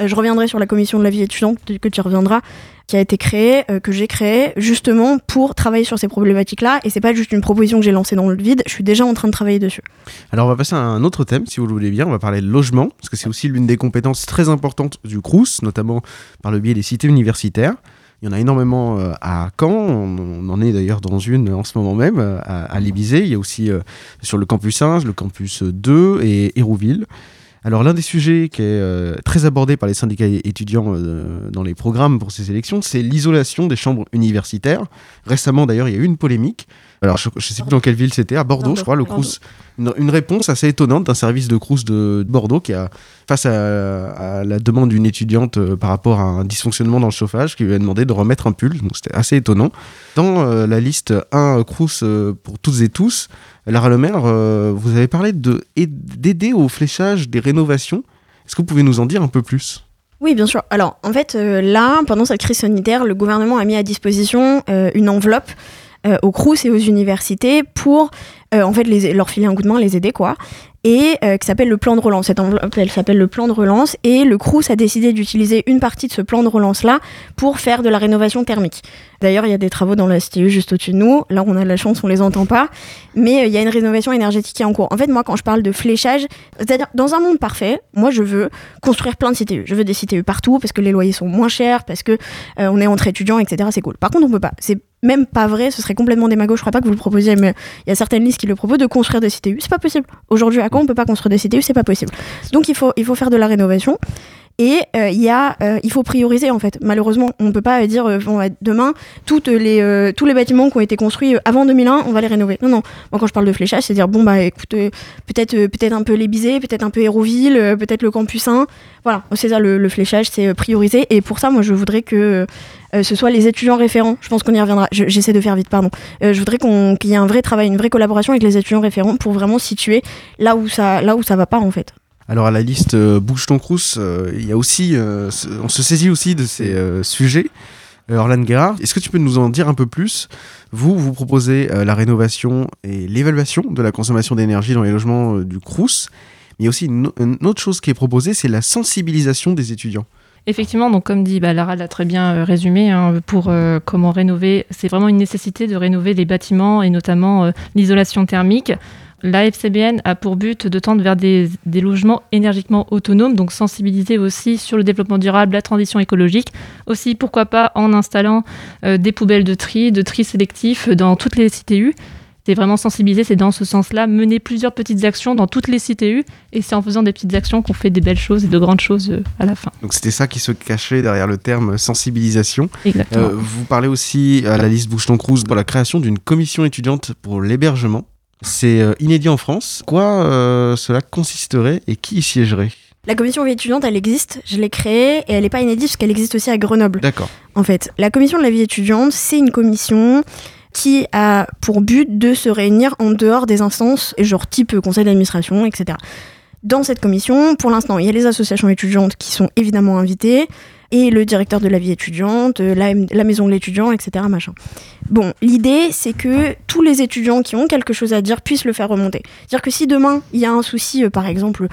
Euh, je reviendrai sur la commission de la vie étudiante, que tu reviendras, qui a été créée, euh, que j'ai créée, justement pour travailler sur ces problématiques-là. Et c'est pas juste une proposition que j'ai lancée dans le vide, je suis déjà en train de travailler dessus. Alors on va passer à un autre thème, si vous le voulez bien, on va parler de logement, parce que c'est aussi l'une des compétences très importantes du CRUS, notamment par le biais des cités universitaires. Il y en a énormément euh, à Caen, on, en est d'ailleurs dans une en ce moment même, à, à. Il y a aussi euh, sur le campus 1, le campus 2 et Hérouville. Alors l'un des sujets qui est euh, très abordé par les syndicats étudiants euh, dans les programmes pour ces élections, c'est l'isolation des chambres universitaires. Récemment d'ailleurs, il y a eu une polémique. Alors je ne sais plus dans quelle ville c'était, à Bordeaux, je crois, le. Crous. Une, une réponse assez étonnante d'un service de Crous de, de Bordeaux qui a, face à, à la demande d'une étudiante euh, par rapport à un dysfonctionnement dans le chauffage, qui lui a demandé de remettre un pull. Donc c'était assez étonnant. Dans euh, la liste 1 Crous euh, pour toutes et tous, Lara Lemaire, vous avez parlé de- d'aider au fléchage des rénovations. Est-ce que vous pouvez nous en dire un peu plus? Oui, bien sûr. Alors, en fait, euh, là, pendant cette crise sanitaire, le gouvernement a mis à disposition euh, une enveloppe euh, aux CRUS et aux universités pour, euh, en fait, les, leur filer un coup de main, les aider, quoi. Et euh, qui s'appelle le plan de relance. Cette enveloppe, elle s'appelle le plan de relance. Et le CRUS a décidé d'utiliser une partie de ce plan de relance-là pour faire de la rénovation thermique. D'ailleurs, il y a des travaux dans la CTU juste au-dessus de nous. Là, on a de la chance, on les entend pas. Mais il y a une rénovation énergétique qui est en cours. En fait, moi, quand je parle de fléchage, c'est-à-dire, dans un monde parfait, moi, je veux construire plein de CTU. Je veux des CTU partout parce que les loyers sont moins chers, parce que on est entre étudiants, etc. C'est cool. Par contre, on peut pas. Même pas vrai. Ce serait complètement démago. Je crois pas que vous le proposiez, mais il y a certaines listes qui le proposent de construire des CTU. C'est pas possible. Aujourd'hui, à Caen, on peut pas construire des CTU. C'est pas possible. Donc, il faut, il faut faire de la rénovation. Et euh, euh, il faut prioriser en fait. Malheureusement, on peut pas dire euh, bah, demain tous les bâtiments qui ont été construits avant 2001, on va les rénover. Non, non. Moi, quand je parle de fléchage, c'est dire bon bah écoute, peut-être un peu les peut-être un peu Hérouville, peut-être le campus 1. Voilà, c'est ça le, fléchage, c'est prioriser. Et pour ça, moi, je voudrais que ce soit les étudiants référents. Je pense qu'on y reviendra. Je- J'essaie de faire vite, pardon. Je voudrais qu'il y ait un vrai travail, une vraie collaboration avec les étudiants référents pour vraiment situer là où ça, là où ça va pas en fait. Alors à la liste euh, Bouge ton Crous, euh, il y a aussi, euh, on se saisit aussi de ces sujets. Orlan Guérard, est-ce que tu peux nous en dire un peu plus? Vous, vous proposez la rénovation et l'évaluation de la consommation d'énergie dans les logements du Crous. Mais il y a aussi une, autre chose qui est proposée, c'est la sensibilisation des étudiants. Effectivement, donc comme dit bah, Lara l'a très bien résumé, hein, pour comment rénover, c'est vraiment une nécessité de rénover les bâtiments et notamment l'isolation thermique. La FCBN a pour but de tendre vers des, des logements énergiquement autonomes, donc sensibiliser aussi sur le développement durable, la transition écologique. Aussi, pourquoi pas en installant euh, des poubelles de tri, de tri sélectif dans toutes les CTU. c'est vraiment sensibiliser, c'est dans ce sens-là, mener plusieurs petites actions dans toutes les CTU, et c'est en faisant des petites actions qu'on fait des belles choses et de grandes choses euh, à la fin. Donc c'était ça qui se cachait derrière le terme sensibilisation. Exactement. Euh, vous parlez aussi à la liste Boucheton-Cruz pour la création d'une commission étudiante pour l'hébergement. C'est euh, inédit en France. Quoi euh, cela consisterait et qui y siégerait? La commission vie étudiante, elle existe, je l'ai créée et elle n'est pas inédite parce qu'elle existe aussi à Grenoble. D'accord. En fait, la commission de la vie étudiante, c'est une commission qui a pour but de se réunir en dehors des instances, genre type conseil d'administration, etc. Dans cette commission, pour l'instant, il y a les associations étudiantes qui sont évidemment invitées, et le directeur de la vie étudiante, la, la maison de l'étudiant, etc. Bon, l'idée, c'est que tous les étudiants qui ont quelque chose à dire puissent le faire remonter. C'est-à-dire que si demain, il y a un souci, euh, par exemple,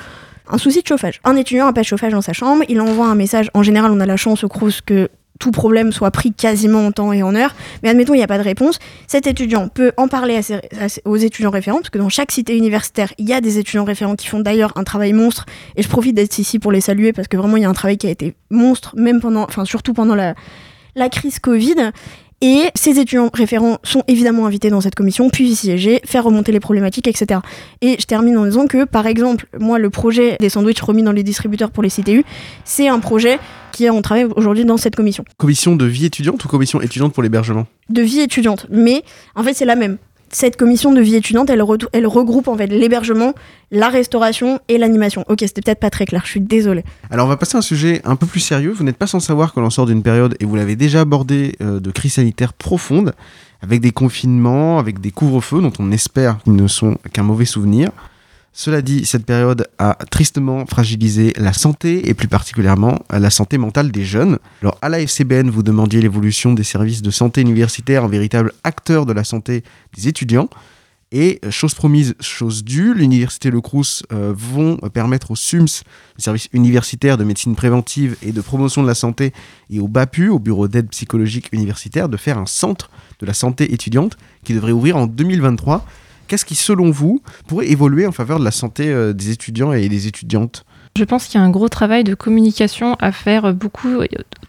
un souci de chauffage, un étudiant n'a pas de chauffage dans sa chambre, il envoie un message, en général, on a la chance au Crous que tout problème soit pris quasiment en temps et en heure, mais admettons il n'y a pas de réponse, cet étudiant peut en parler aux étudiants référents, parce que dans chaque cité universitaire, il y a des étudiants référents qui font d'ailleurs un travail monstre, et je profite d'être ici pour les saluer, parce que vraiment il y a un travail qui a été monstre, même pendant, enfin surtout pendant la crise Covid. Et ces étudiants référents sont évidemment invités dans cette commission, puis y siéger, faire remonter les problématiques, etc. Et je termine en disant que, par exemple, moi, le projet des sandwichs remis dans les distributeurs pour les CTU, c'est un projet qui est en travail aujourd'hui dans cette commission. Commission de vie étudiante ou commission étudiante pour l'hébergement? De vie étudiante. Mais, en fait, c'est la même. Cette commission de vie étudiante, elle, regroupe en fait l'hébergement, la restauration et l'animation. Ok, c'était peut-être pas très clair, je suis désolée. Alors on va passer à un sujet un peu plus sérieux. Vous n'êtes pas sans savoir que l'on sort d'une période, et vous l'avez déjà abordé, euh, de crise sanitaire profonde, avec des confinements, avec des couvre-feux dont on espère qu'ils ne sont qu'un mauvais souvenir. Cela dit, cette période a tristement fragilisé la santé et plus particulièrement la santé mentale des jeunes. Alors à la FCBN, vous demandiez l'évolution des services de santé universitaire en véritable acteur de la santé des étudiants. Et euh, chose promise, chose due, l'université Le Crous euh, vont permettre au SUMS, le service universitaire de médecine préventive et de promotion de la santé, et au BAPU, au bureau d'aide psychologique universitaire, de faire un centre de la santé étudiante qui devrait ouvrir en 2023. Qu'est-ce qui, selon vous, pourrait évoluer en faveur de la santé euh, des étudiants et des étudiantes? Je pense qu'il y a un gros travail de communication à faire. Beaucoup,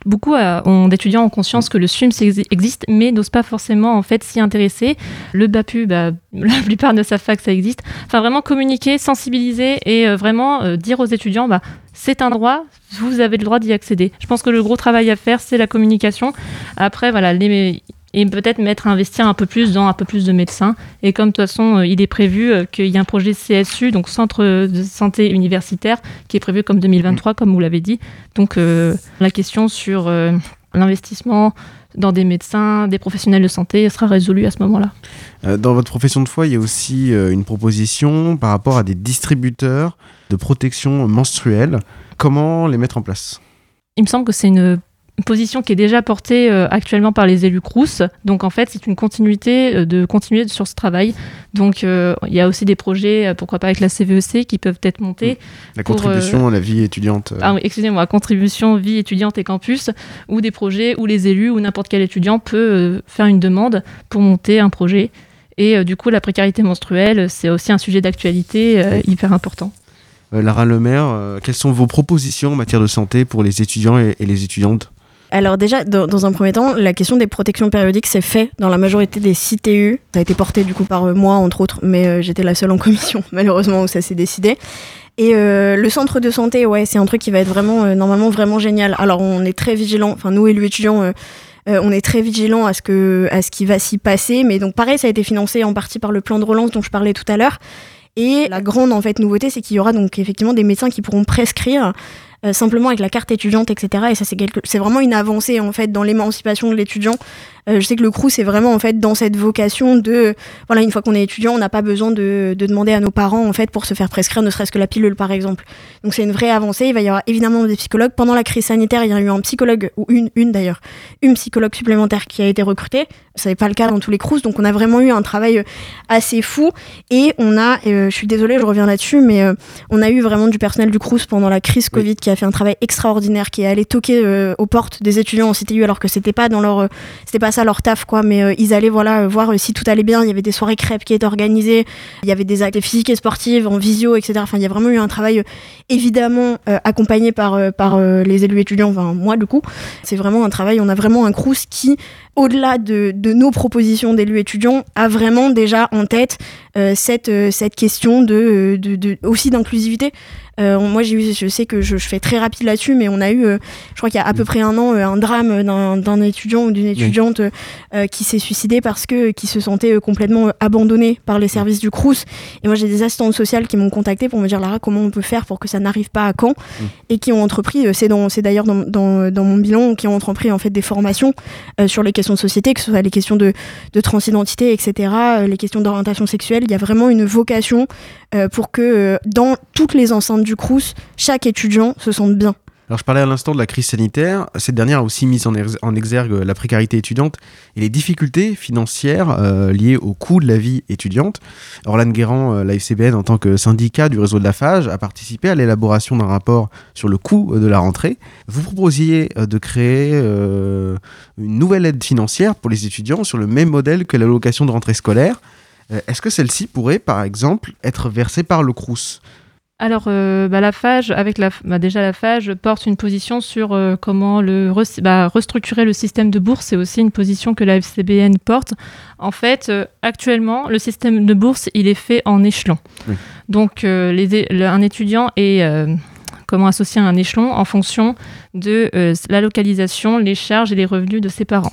beaucoup euh, d'étudiants ont conscience que le exi- existe, mais n'osent pas forcément en fait s'y intéresser. Le BAPU, bah, la plupart ne savent pas que ça existe. Enfin, vraiment communiquer, sensibiliser et euh, vraiment dire aux étudiants, bah, c'est un droit, vous avez le droit d'y accéder. Je pense que le gros travail à faire, c'est la communication. Après, voilà, les et peut-être mettre investir un peu plus dans un peu plus de médecins. Et comme de toute façon euh, il est prévu euh, qu'il y a un projet CSU donc centre de santé universitaire qui est prévu comme 2023 comme vous l'avez dit. Donc euh, la question sur euh, l'investissement dans des médecins des professionnels de santé sera résolue à ce moment-là. Dans votre profession de foi, il y a aussi une proposition par rapport à des distributeurs de protection menstruelle. Comment les mettre en place? Il me semble que c'est une position qui est déjà portée euh, actuellement par les élus Crous. Donc en fait, c'est une continuité euh, de continuer sur ce travail. Donc euh, il y a aussi des projets, pourquoi pas avec la CVEC, qui peuvent être montés. La pour, euh, contribution à la vie étudiante. ah oui, excusez-moi, contribution vie étudiante et campus, ou des projets où les élus ou n'importe quel étudiant peut faire une demande pour monter un projet. Et du coup, la précarité menstruelle, c'est aussi un sujet d'actualité hyper important. Lara Lemaire, quelles sont vos propositions en matière de santé pour les étudiants et, et les étudiantes? Alors déjà, dans, un premier temps, la question des protections périodiques, c'est fait dans la majorité des CTU. Ça a été porté du coup par euh, moi, entre autres, mais euh, j'étais la seule en commission, malheureusement, où ça s'est décidé. Et euh, le centre de santé, ouais, c'est un truc qui va être vraiment, normalement, vraiment génial. Alors, on est très vigilant, enfin, nous, élus étudiants, on est très vigilant à ce, que, à ce qui va s'y passer. Mais donc, pareil, ça a été financé en partie par le plan de relance dont je parlais tout à l'heure. Et la grande en fait nouveauté, c'est qu'il y aura donc effectivement des médecins qui pourront prescrire euh, simplement avec la carte étudiante, etc. Et ça, c'est quelque... c'est vraiment une avancée en fait dans l'émancipation de l'étudiant. Euh, je sais que le CRU, c'est vraiment en fait dans cette vocation de, voilà, une fois qu'on est étudiant, on n'a pas besoin de, de demander à nos parents en fait pour se faire prescrire, ne serait-ce que la pilule par exemple. Donc c'est une vraie avancée. Il va y avoir évidemment des psychologues. Pendant la crise sanitaire, il y a eu un psychologue ou une, une d'ailleurs, une psychologue supplémentaire qui a été recrutée. Ça n'est pas le cas dans tous les CRUS, donc on a vraiment eu un travail euh, assez fou. Et on a, euh, je suis désolée, je reviens là-dessus, mais on a eu vraiment du personnel du CRUS pendant la crise Covid qui qui a fait un travail extraordinaire, qui est allé toquer euh, aux portes des étudiants en CTU alors que c'était pas dans leur, euh, c'était pas ça leur taf quoi, mais euh, ils allaient voilà voir si tout allait bien. Il y avait des soirées crêpes qui étaient organisées, il y avait des actes physiques et sportives en visio, etc. Enfin, il y a vraiment eu un travail évidemment accompagné par par les élus étudiants, enfin moi du coup. C'est vraiment un travail. On a vraiment un Crous qui au-delà de, de, nos propositions d'élus étudiants, a vraiment déjà en tête cette, cette question de aussi d'inclusivité. Euh, moi, j'ai eu, je sais que je, je fais très rapide là-dessus, mais on a eu, euh, je crois qu'il y a à peu près un an, euh, un drame d'un étudiant ou d'une étudiante qui s'est suicidé parce que qui se sentait complètement abandonné par les services du Crous. Et moi, j'ai des assistantes sociales qui m'ont contacté pour me dire Lara, comment on peut faire pour que ça n'arrive pas à Caen et qui ont entrepris, c'est d'ailleurs dans, dans, dans mon bilan, qui ont entrepris en fait des formations sur les questions de société, que ce soit les questions de, de transidentité, etc., les questions d'orientation sexuelle. Il y a vraiment une vocation pour que dans toutes les enceintes du Crous, chaque étudiant se sente bien. Alors je parlais à l'instant de la crise sanitaire. Cette dernière a aussi mis en, ex- en exergue la précarité étudiante et les difficultés financières euh, liées au coût de la vie étudiante. Orlan Guérand, euh, la FCBN, en tant que syndicat du réseau de la FAGE, a participé à l'élaboration d'un rapport sur le coût euh, de la rentrée. Vous proposiez euh, de créer euh, une nouvelle aide financière pour les étudiants sur le même modèle que l'allocation de rentrée scolaire. Euh, Est-ce que celle-ci pourrait, par exemple, être versée par le Crous? Alors, euh, bah, la FAGE, avec la, bah, déjà la FAGE, porte une position sur euh, comment le re- bah, restructurer le système de bourse. C'est aussi une position que la FCBN porte. En fait, euh, actuellement, le système de bourse, il est fait en échelon. Oui. Donc, les é- le- un étudiant est comment associer un échelon en fonction de la localisation, les charges et les revenus de ses parents.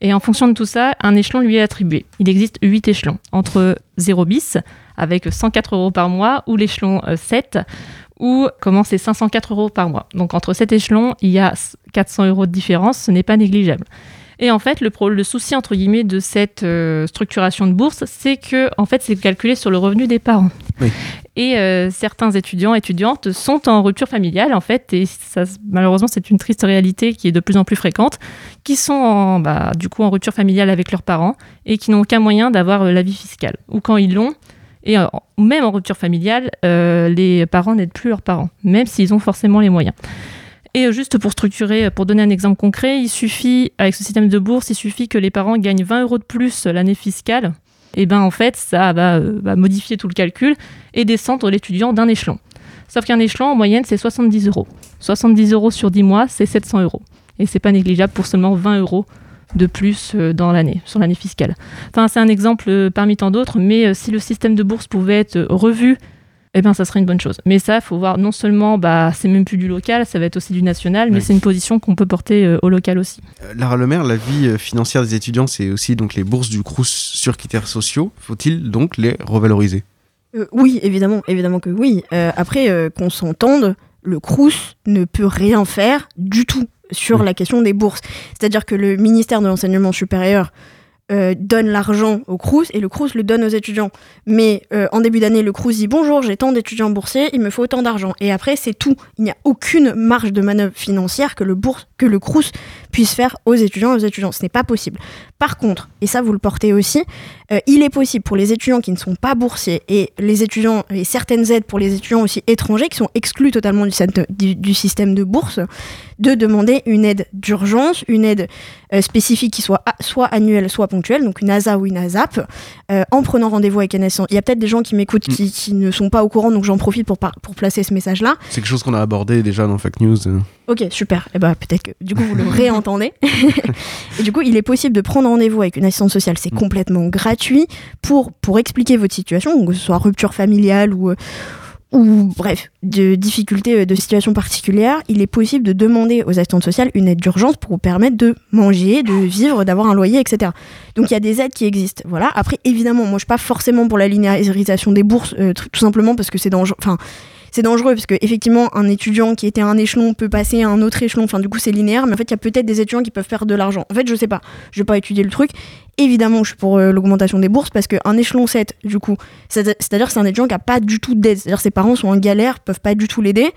Et en fonction de tout ça, un échelon lui est attribué. Il existe huit échelons, entre 0 bis, avec 104 euros par mois, ou l'échelon euh, 7, où comment c'est 504 euros par mois. Donc entre cet échelon, il y a 400 euros de différence, ce n'est pas négligeable. Et en fait, le, pro- le souci entre guillemets de cette euh, structuration de bourse, c'est que en fait, c'est calculé sur le revenu des parents. Oui. Et euh, certains étudiants étudiantes sont en rupture familiale en fait, et ça, malheureusement, c'est une triste réalité qui est de plus en plus fréquente, qui sont en, bah, du coup en rupture familiale avec leurs parents et qui n'ont aucun moyen d'avoir euh, la vie fiscale. Ou quand ils l'ont, et euh, même en rupture familiale, euh, les parents n'aident plus leurs parents, même s'ils ont forcément les moyens. Et euh, juste pour structurer, pour donner un exemple concret, il suffit, avec ce système de bourse, il suffit que les parents gagnent 20 euros de plus l'année fiscale. Et ben en fait, ça va, euh, va modifier tout le calcul et descendre l'étudiant d'un échelon. Sauf qu'un échelon, en moyenne, c'est 70 euros. 70 euros sur 10 mois, c'est 700 euros. Et c'est pas négligeable pour seulement 20 euros de plus euh, dans l'année, sur l'année fiscale. Enfin, c'est un exemple euh, parmi tant d'autres, mais euh, si le système de bourse pouvait être revu, eh ben, ça serait une bonne chose. Mais ça, faut voir, non seulement, bah, c'est même plus du local, ça va être aussi du national, mais Oui. c'est une position qu'on peut porter euh, au local aussi. Euh, Lara Lemaire, la vie euh, financière des étudiants, c'est aussi donc les bourses du Crous sur critères sociaux. Faut-il donc les revaloriser? Euh, oui, évidemment, évidemment que oui. Euh, après, euh, qu'on s'entende, le Crous ne peut rien faire du tout sur la question des bourses. C'est-à-dire que le ministère de l'enseignement supérieur euh, donne l'argent au Crous et le Crous le donne aux étudiants. Mais euh, en début d'année, le Crous dit bonjour, j'ai tant d'étudiants boursiers, il me faut autant d'argent. Et après, c'est tout. Il n'y a aucune marge de manœuvre financière que le bourse, que le Crous puisse faire aux étudiants et aux étudiants. Ce n'est pas possible. Par contre, et ça vous le portez aussi, euh, il est possible pour les étudiants qui ne sont pas boursiers et les étudiants et certaines aides pour les étudiants aussi étrangers qui sont exclus totalement du, syst- du- du système de bourse de demander une aide d'urgence, une aide euh, spécifique qui soit soit annuelle, soit ponctuelle, donc une ASA ou une ASAP, euh, en prenant rendez-vous avec un assistant. Il y a peut-être des gens qui m'écoutent qui, qui ne sont pas au courant, donc j'en profite pour, pour placer ce message-là. C'est quelque chose qu'on a abordé déjà dans Fake News. Ok, super. Et bah peut-être que du coup vous le réentendez. et du coup, il est possible de prendre rendez-vous avec une assistante sociale, c'est complètement gratuit pour pour expliquer votre situation, que ce soit rupture familiale ou euh, ou bref, de difficultés, euh, de situations particulières, il est possible de demander aux assistantes sociales une aide d'urgence pour vous permettre de manger, de vivre, d'avoir un loyer, etc. Donc il y a des aides qui existent. Voilà. Après, évidemment, moi je suis pas forcément pour la linéarisation des bourses, euh, tout tout simplement parce que c'est dangereux. Enfin, c'est dangereux parce que effectivement un étudiant qui était à un échelon peut passer à un autre échelon. Enfin du coup c'est linéaire mais en fait il y a peut-être des étudiants qui peuvent faire de l'argent. En fait je sais pas. Je vais pas étudier le truc. Évidemment je suis pour euh, l'augmentation des bourses parce qu'un échelon 7 du coup c'est- c'est-à-dire que c'est un étudiant qui a pas du tout d'aide. C'est-à-dire ses parents sont en galère peuvent pas du tout l'aider.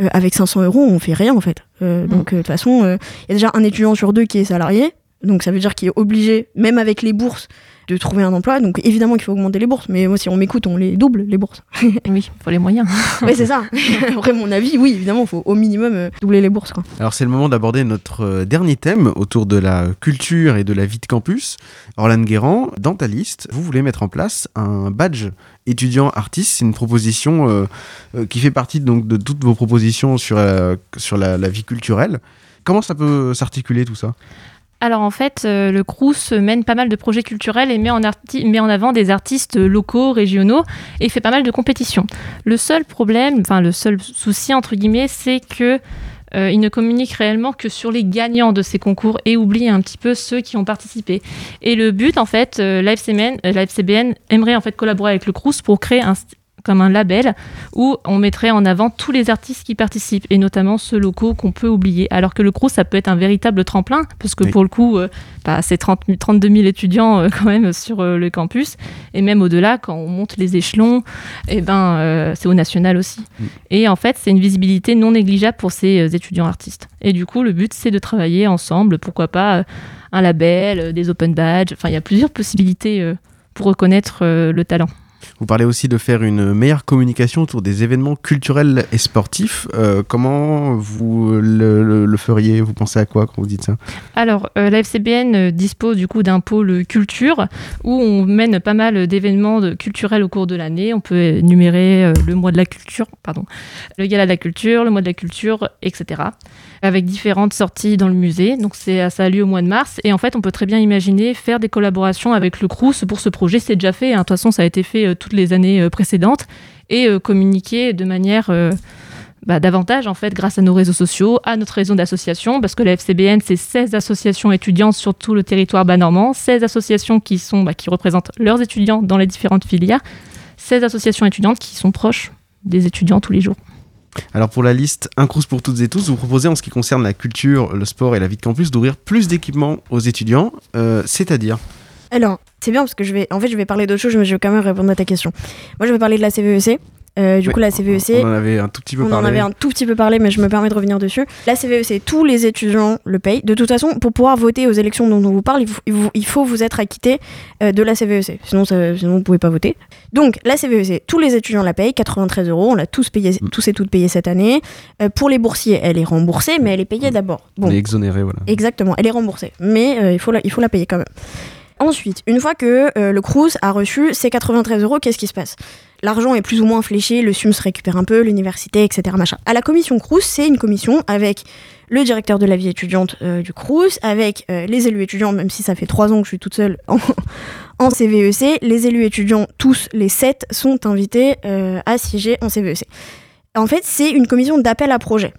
Euh, avec 500 euros on fait rien en fait. Euh, donc euh, de toute façon il y a déjà un étudiant sur deux qui est salarié. Donc ça veut dire qu'il est obligé, même avec les bourses, de trouver un emploi. Donc évidemment qu'il faut augmenter les bourses. Mais moi, si on m'écoute, on les double, les bourses. oui, il faut les moyens. oui, c'est ça. Après, mon avis, oui, évidemment, il faut au minimum euh, doubler les bourses. Quoi. Alors c'est le moment d'aborder notre euh, dernier thème autour de la culture et de la vie de campus. Orlane Guérand, dans ta liste, vous voulez mettre en place un badge étudiant artiste. C'est une proposition euh, euh, qui fait partie donc de toutes vos propositions sur, euh, sur la, la vie culturelle. Comment ça peut s'articuler tout ça? Alors en fait, euh, le Crous mène pas mal de projets culturels et met en, avant des artistes locaux, régionaux et fait pas mal de compétitions. Le seul problème, enfin le seul souci entre guillemets, c'est que euh, il ne communique réellement que sur les gagnants de ces concours et oublie un petit peu ceux qui ont participé. Et le but, en fait, euh, la, FCBN, euh, aimerait en fait collaborer avec le Crous pour créer un, comme un label où on mettrait en avant tous les artistes qui participent et notamment ceux locaux qu'on peut oublier. Alors que le CROUS, ça peut être un véritable tremplin parce que Oui. pour le coup, euh, bah, c'est 30 000 32 000 étudiants euh, quand même sur euh, le campus et même au-delà, quand on monte les échelons, eh ben, euh, c'est au national aussi. Et en fait, c'est une visibilité non négligeable pour ces étudiants artistes. Et du coup, le but, c'est de travailler ensemble, pourquoi pas un label, des open badges, enfin, il y a plusieurs possibilités pour reconnaître le talent. Vous parlez aussi de faire une meilleure communication autour des événements culturels et sportifs. Euh, comment vous le, feriez? Vous pensez à quoi quand vous dites ça? Alors, euh, la FCBN euh, dispose du coup d'un pôle culture où on mène pas mal d'événements culturels au cours de l'année. On peut énumérer euh, le mois de la culture, pardon, le gala de la culture, le mois de la culture, etc. Avec différentes sorties dans le musée. Donc, c'est, ça a lieu au mois de mars. Et en fait, on peut très bien imaginer faire des collaborations avec le Crous pour ce projet. C'est déjà fait. hein. De toute façon, ça a été fait euh, toutes les années euh, précédentes. Et euh, communiquer de manière. bah, davantage en fait grâce à nos réseaux sociaux, à notre réseau d'associations, parce que la FCBN c'est 16 associations étudiantes sur tout le territoire bas normand, 16 associations qui sont bah, qui représentent leurs étudiants dans les différentes filières, 16 associations étudiantes qui sont proches des étudiants tous les jours. Alors pour la liste Un Crous pour toutes et tous, vous proposez en ce qui concerne la culture, le sport et la vie de campus d'ouvrir plus d'équipements aux étudiants, c'est-à-dire? Alors, c'est bien parce que je vais, en fait, je vais parler d'autre chose, mais je vais quand même répondre à ta question. Moi, je vais parler de la CVEC. Euh, du Oui, coup, la CVEC, On en avait un tout petit peu on en parlé. avait un tout petit peu parlé, mais je me permets de revenir dessus. La CVEC, tous les étudiants le payent. De toute façon, pour pouvoir voter aux élections dont on vous parle, il faut, il vous- il faut vous être acquitté euh, de la CVEC. Sinon, ça- sinon, vous ne pouvez pas voter. Donc, la CVEC, tous les étudiants la payent, 93 euros. On l'a tous, payé, Mm. tous et toutes payé cette année. Euh, pour les boursiers, elle est remboursée, mais elle est payée d'abord. On Bon, est exonéré, voilà. Exactement, elle est remboursée, mais euh, il, faut la, il faut la payer quand même. Ensuite, une fois que euh, le Crous a reçu ses 93 euros, qu'est-ce qui se passe? L'argent est plus ou moins fléché, le SUM se récupère un peu, l'université, etc. À la commission Crous, c'est une commission avec le directeur de la vie étudiante euh, du Crous, avec euh, les élus étudiants, même si ça fait trois ans que je suis toute seule en, en CVEC, les élus étudiants, tous les sept, sont invités à siéger en CVEC. En fait, c'est une commission d'appel à projet.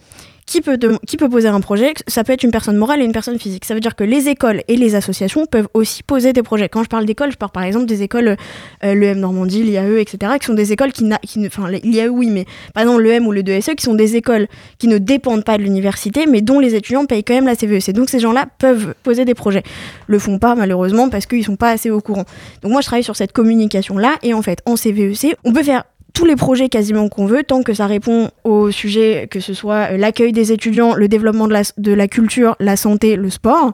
Qui peut, poser un projet Ça peut être une personne morale et une personne physique. Ça veut dire que les écoles et les associations peuvent aussi poser des projets. Quand je parle d'écoles, je parle par exemple des écoles, euh, l'EM Normandie, l'IAE, etc., qui sont des écoles qui, enfin l'IAE oui, mais par exemple l'EM ou le 2SE, qui sont des écoles qui ne dépendent pas de l'université, mais dont les étudiants payent quand même la CVEC. Donc ces gens-là peuvent poser des projets. Le font pas malheureusement parce qu'ils sont pas assez au courant. Donc moi je travaille sur cette communication-là et en fait en CVEC, on peut faire tous les projets quasiment qu'on veut, tant que ça répond au sujet, que ce soit euh, l'accueil des étudiants, le développement de la, de la culture, la santé, le sport.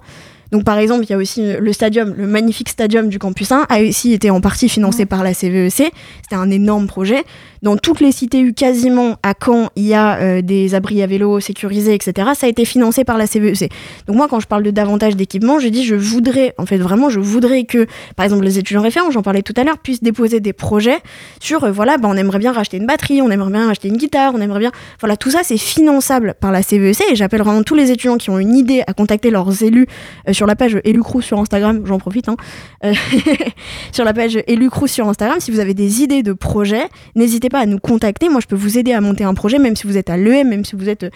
Donc par exemple, il y a aussi euh, le stadium, le magnifique stadium du campus 1 a aussi été en partie financé par la CVEC. C'était un énorme projet. Dans toutes les cités U, quasiment à Caen, il y a euh, des abris à vélo sécurisés, etc. Ça a été financé par la CVEC. Donc moi, quand je parle de davantage d'équipements, je dis je voudrais, en fait vraiment, je voudrais que, par exemple, les étudiants référents, j'en parlais tout à l'heure, puissent déposer des projets sur, euh, voilà, bah, on aimerait bien racheter une batterie, on aimerait bien acheter une guitare, on aimerait bien, voilà, tout ça c'est finançable par la CVEC et j'appelle vraiment tous les étudiants qui ont une idée à contacter leurs élus euh, sur la page Élu Crous sur Instagram, j'en profite, hein, Euh, sur la page Élu Crous sur Instagram, si vous avez des idées de projets, n'hésitez pas à nous contacter, moi je peux vous aider à monter un projet, même si vous êtes à l'EM, même si vous êtes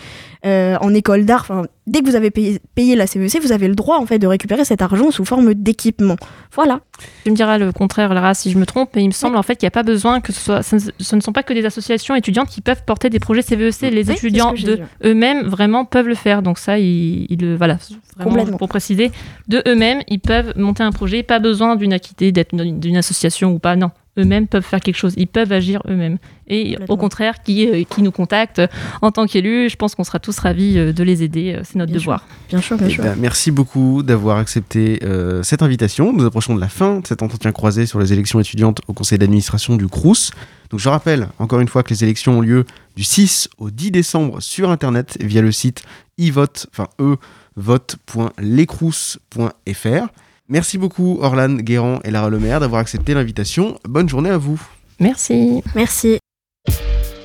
euh, en école d'art, dès que vous avez payé, la CVEC, vous avez le droit en fait de récupérer cet argent sous forme d'équipement. Voilà. Tu me diras le contraire, Lara, si je me trompe, mais il me semble en fait qu'il n'y a pas besoin que ce soit. Ce ne- ce ne sont pas que des associations étudiantes qui peuvent porter des projets CVEC. Les c'est étudiants de eux-mêmes vraiment peuvent le faire. Donc ça, ils, ils le voilà. Vraiment, Complètement. pour préciser, de eux-mêmes, ils peuvent monter un projet. Pas besoin d'une acquitté, d'être d'une association ou pas. Non, eux-mêmes peuvent faire quelque chose, ils peuvent agir eux-mêmes. Et au contraire, qui, euh, qui nous contactent en tant qu'élus, je pense qu'on sera tous ravis euh, de les aider, euh, c'est notre Bien devoir. Bien sûr, bien Eh sûr. ben, merci beaucoup d'avoir accepté euh, cette invitation. Nous approchons de la fin de cet entretien croisé sur les élections étudiantes au conseil d'administration du CRUS. Donc je rappelle encore une fois que les élections ont lieu du 6 au 10 décembre sur internet via le site e-vote, enfin e vote.lescrous.fr. Merci beaucoup Orlan Guérand et Lara Lemaire d'avoir accepté l'invitation. Bonne journée à vous. Merci. Merci.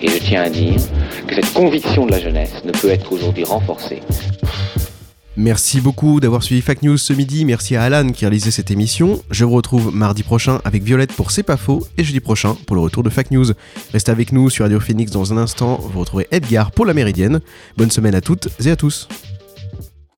Et je tiens à dire que cette conviction de la jeunesse ne peut être aujourd'hui renforcée Merci beaucoup d'avoir suivi Fact News ce midi. Merci à Alan qui a réalisé cette émission. Je vous retrouve mardi prochain avec Violette pour C'est pas faux et jeudi prochain pour le retour de Fact News. Restez avec nous sur Radio Phoenix dans un instant. Vous retrouverez Edgar pour la Méridienne. Bonne semaine à toutes et à tous.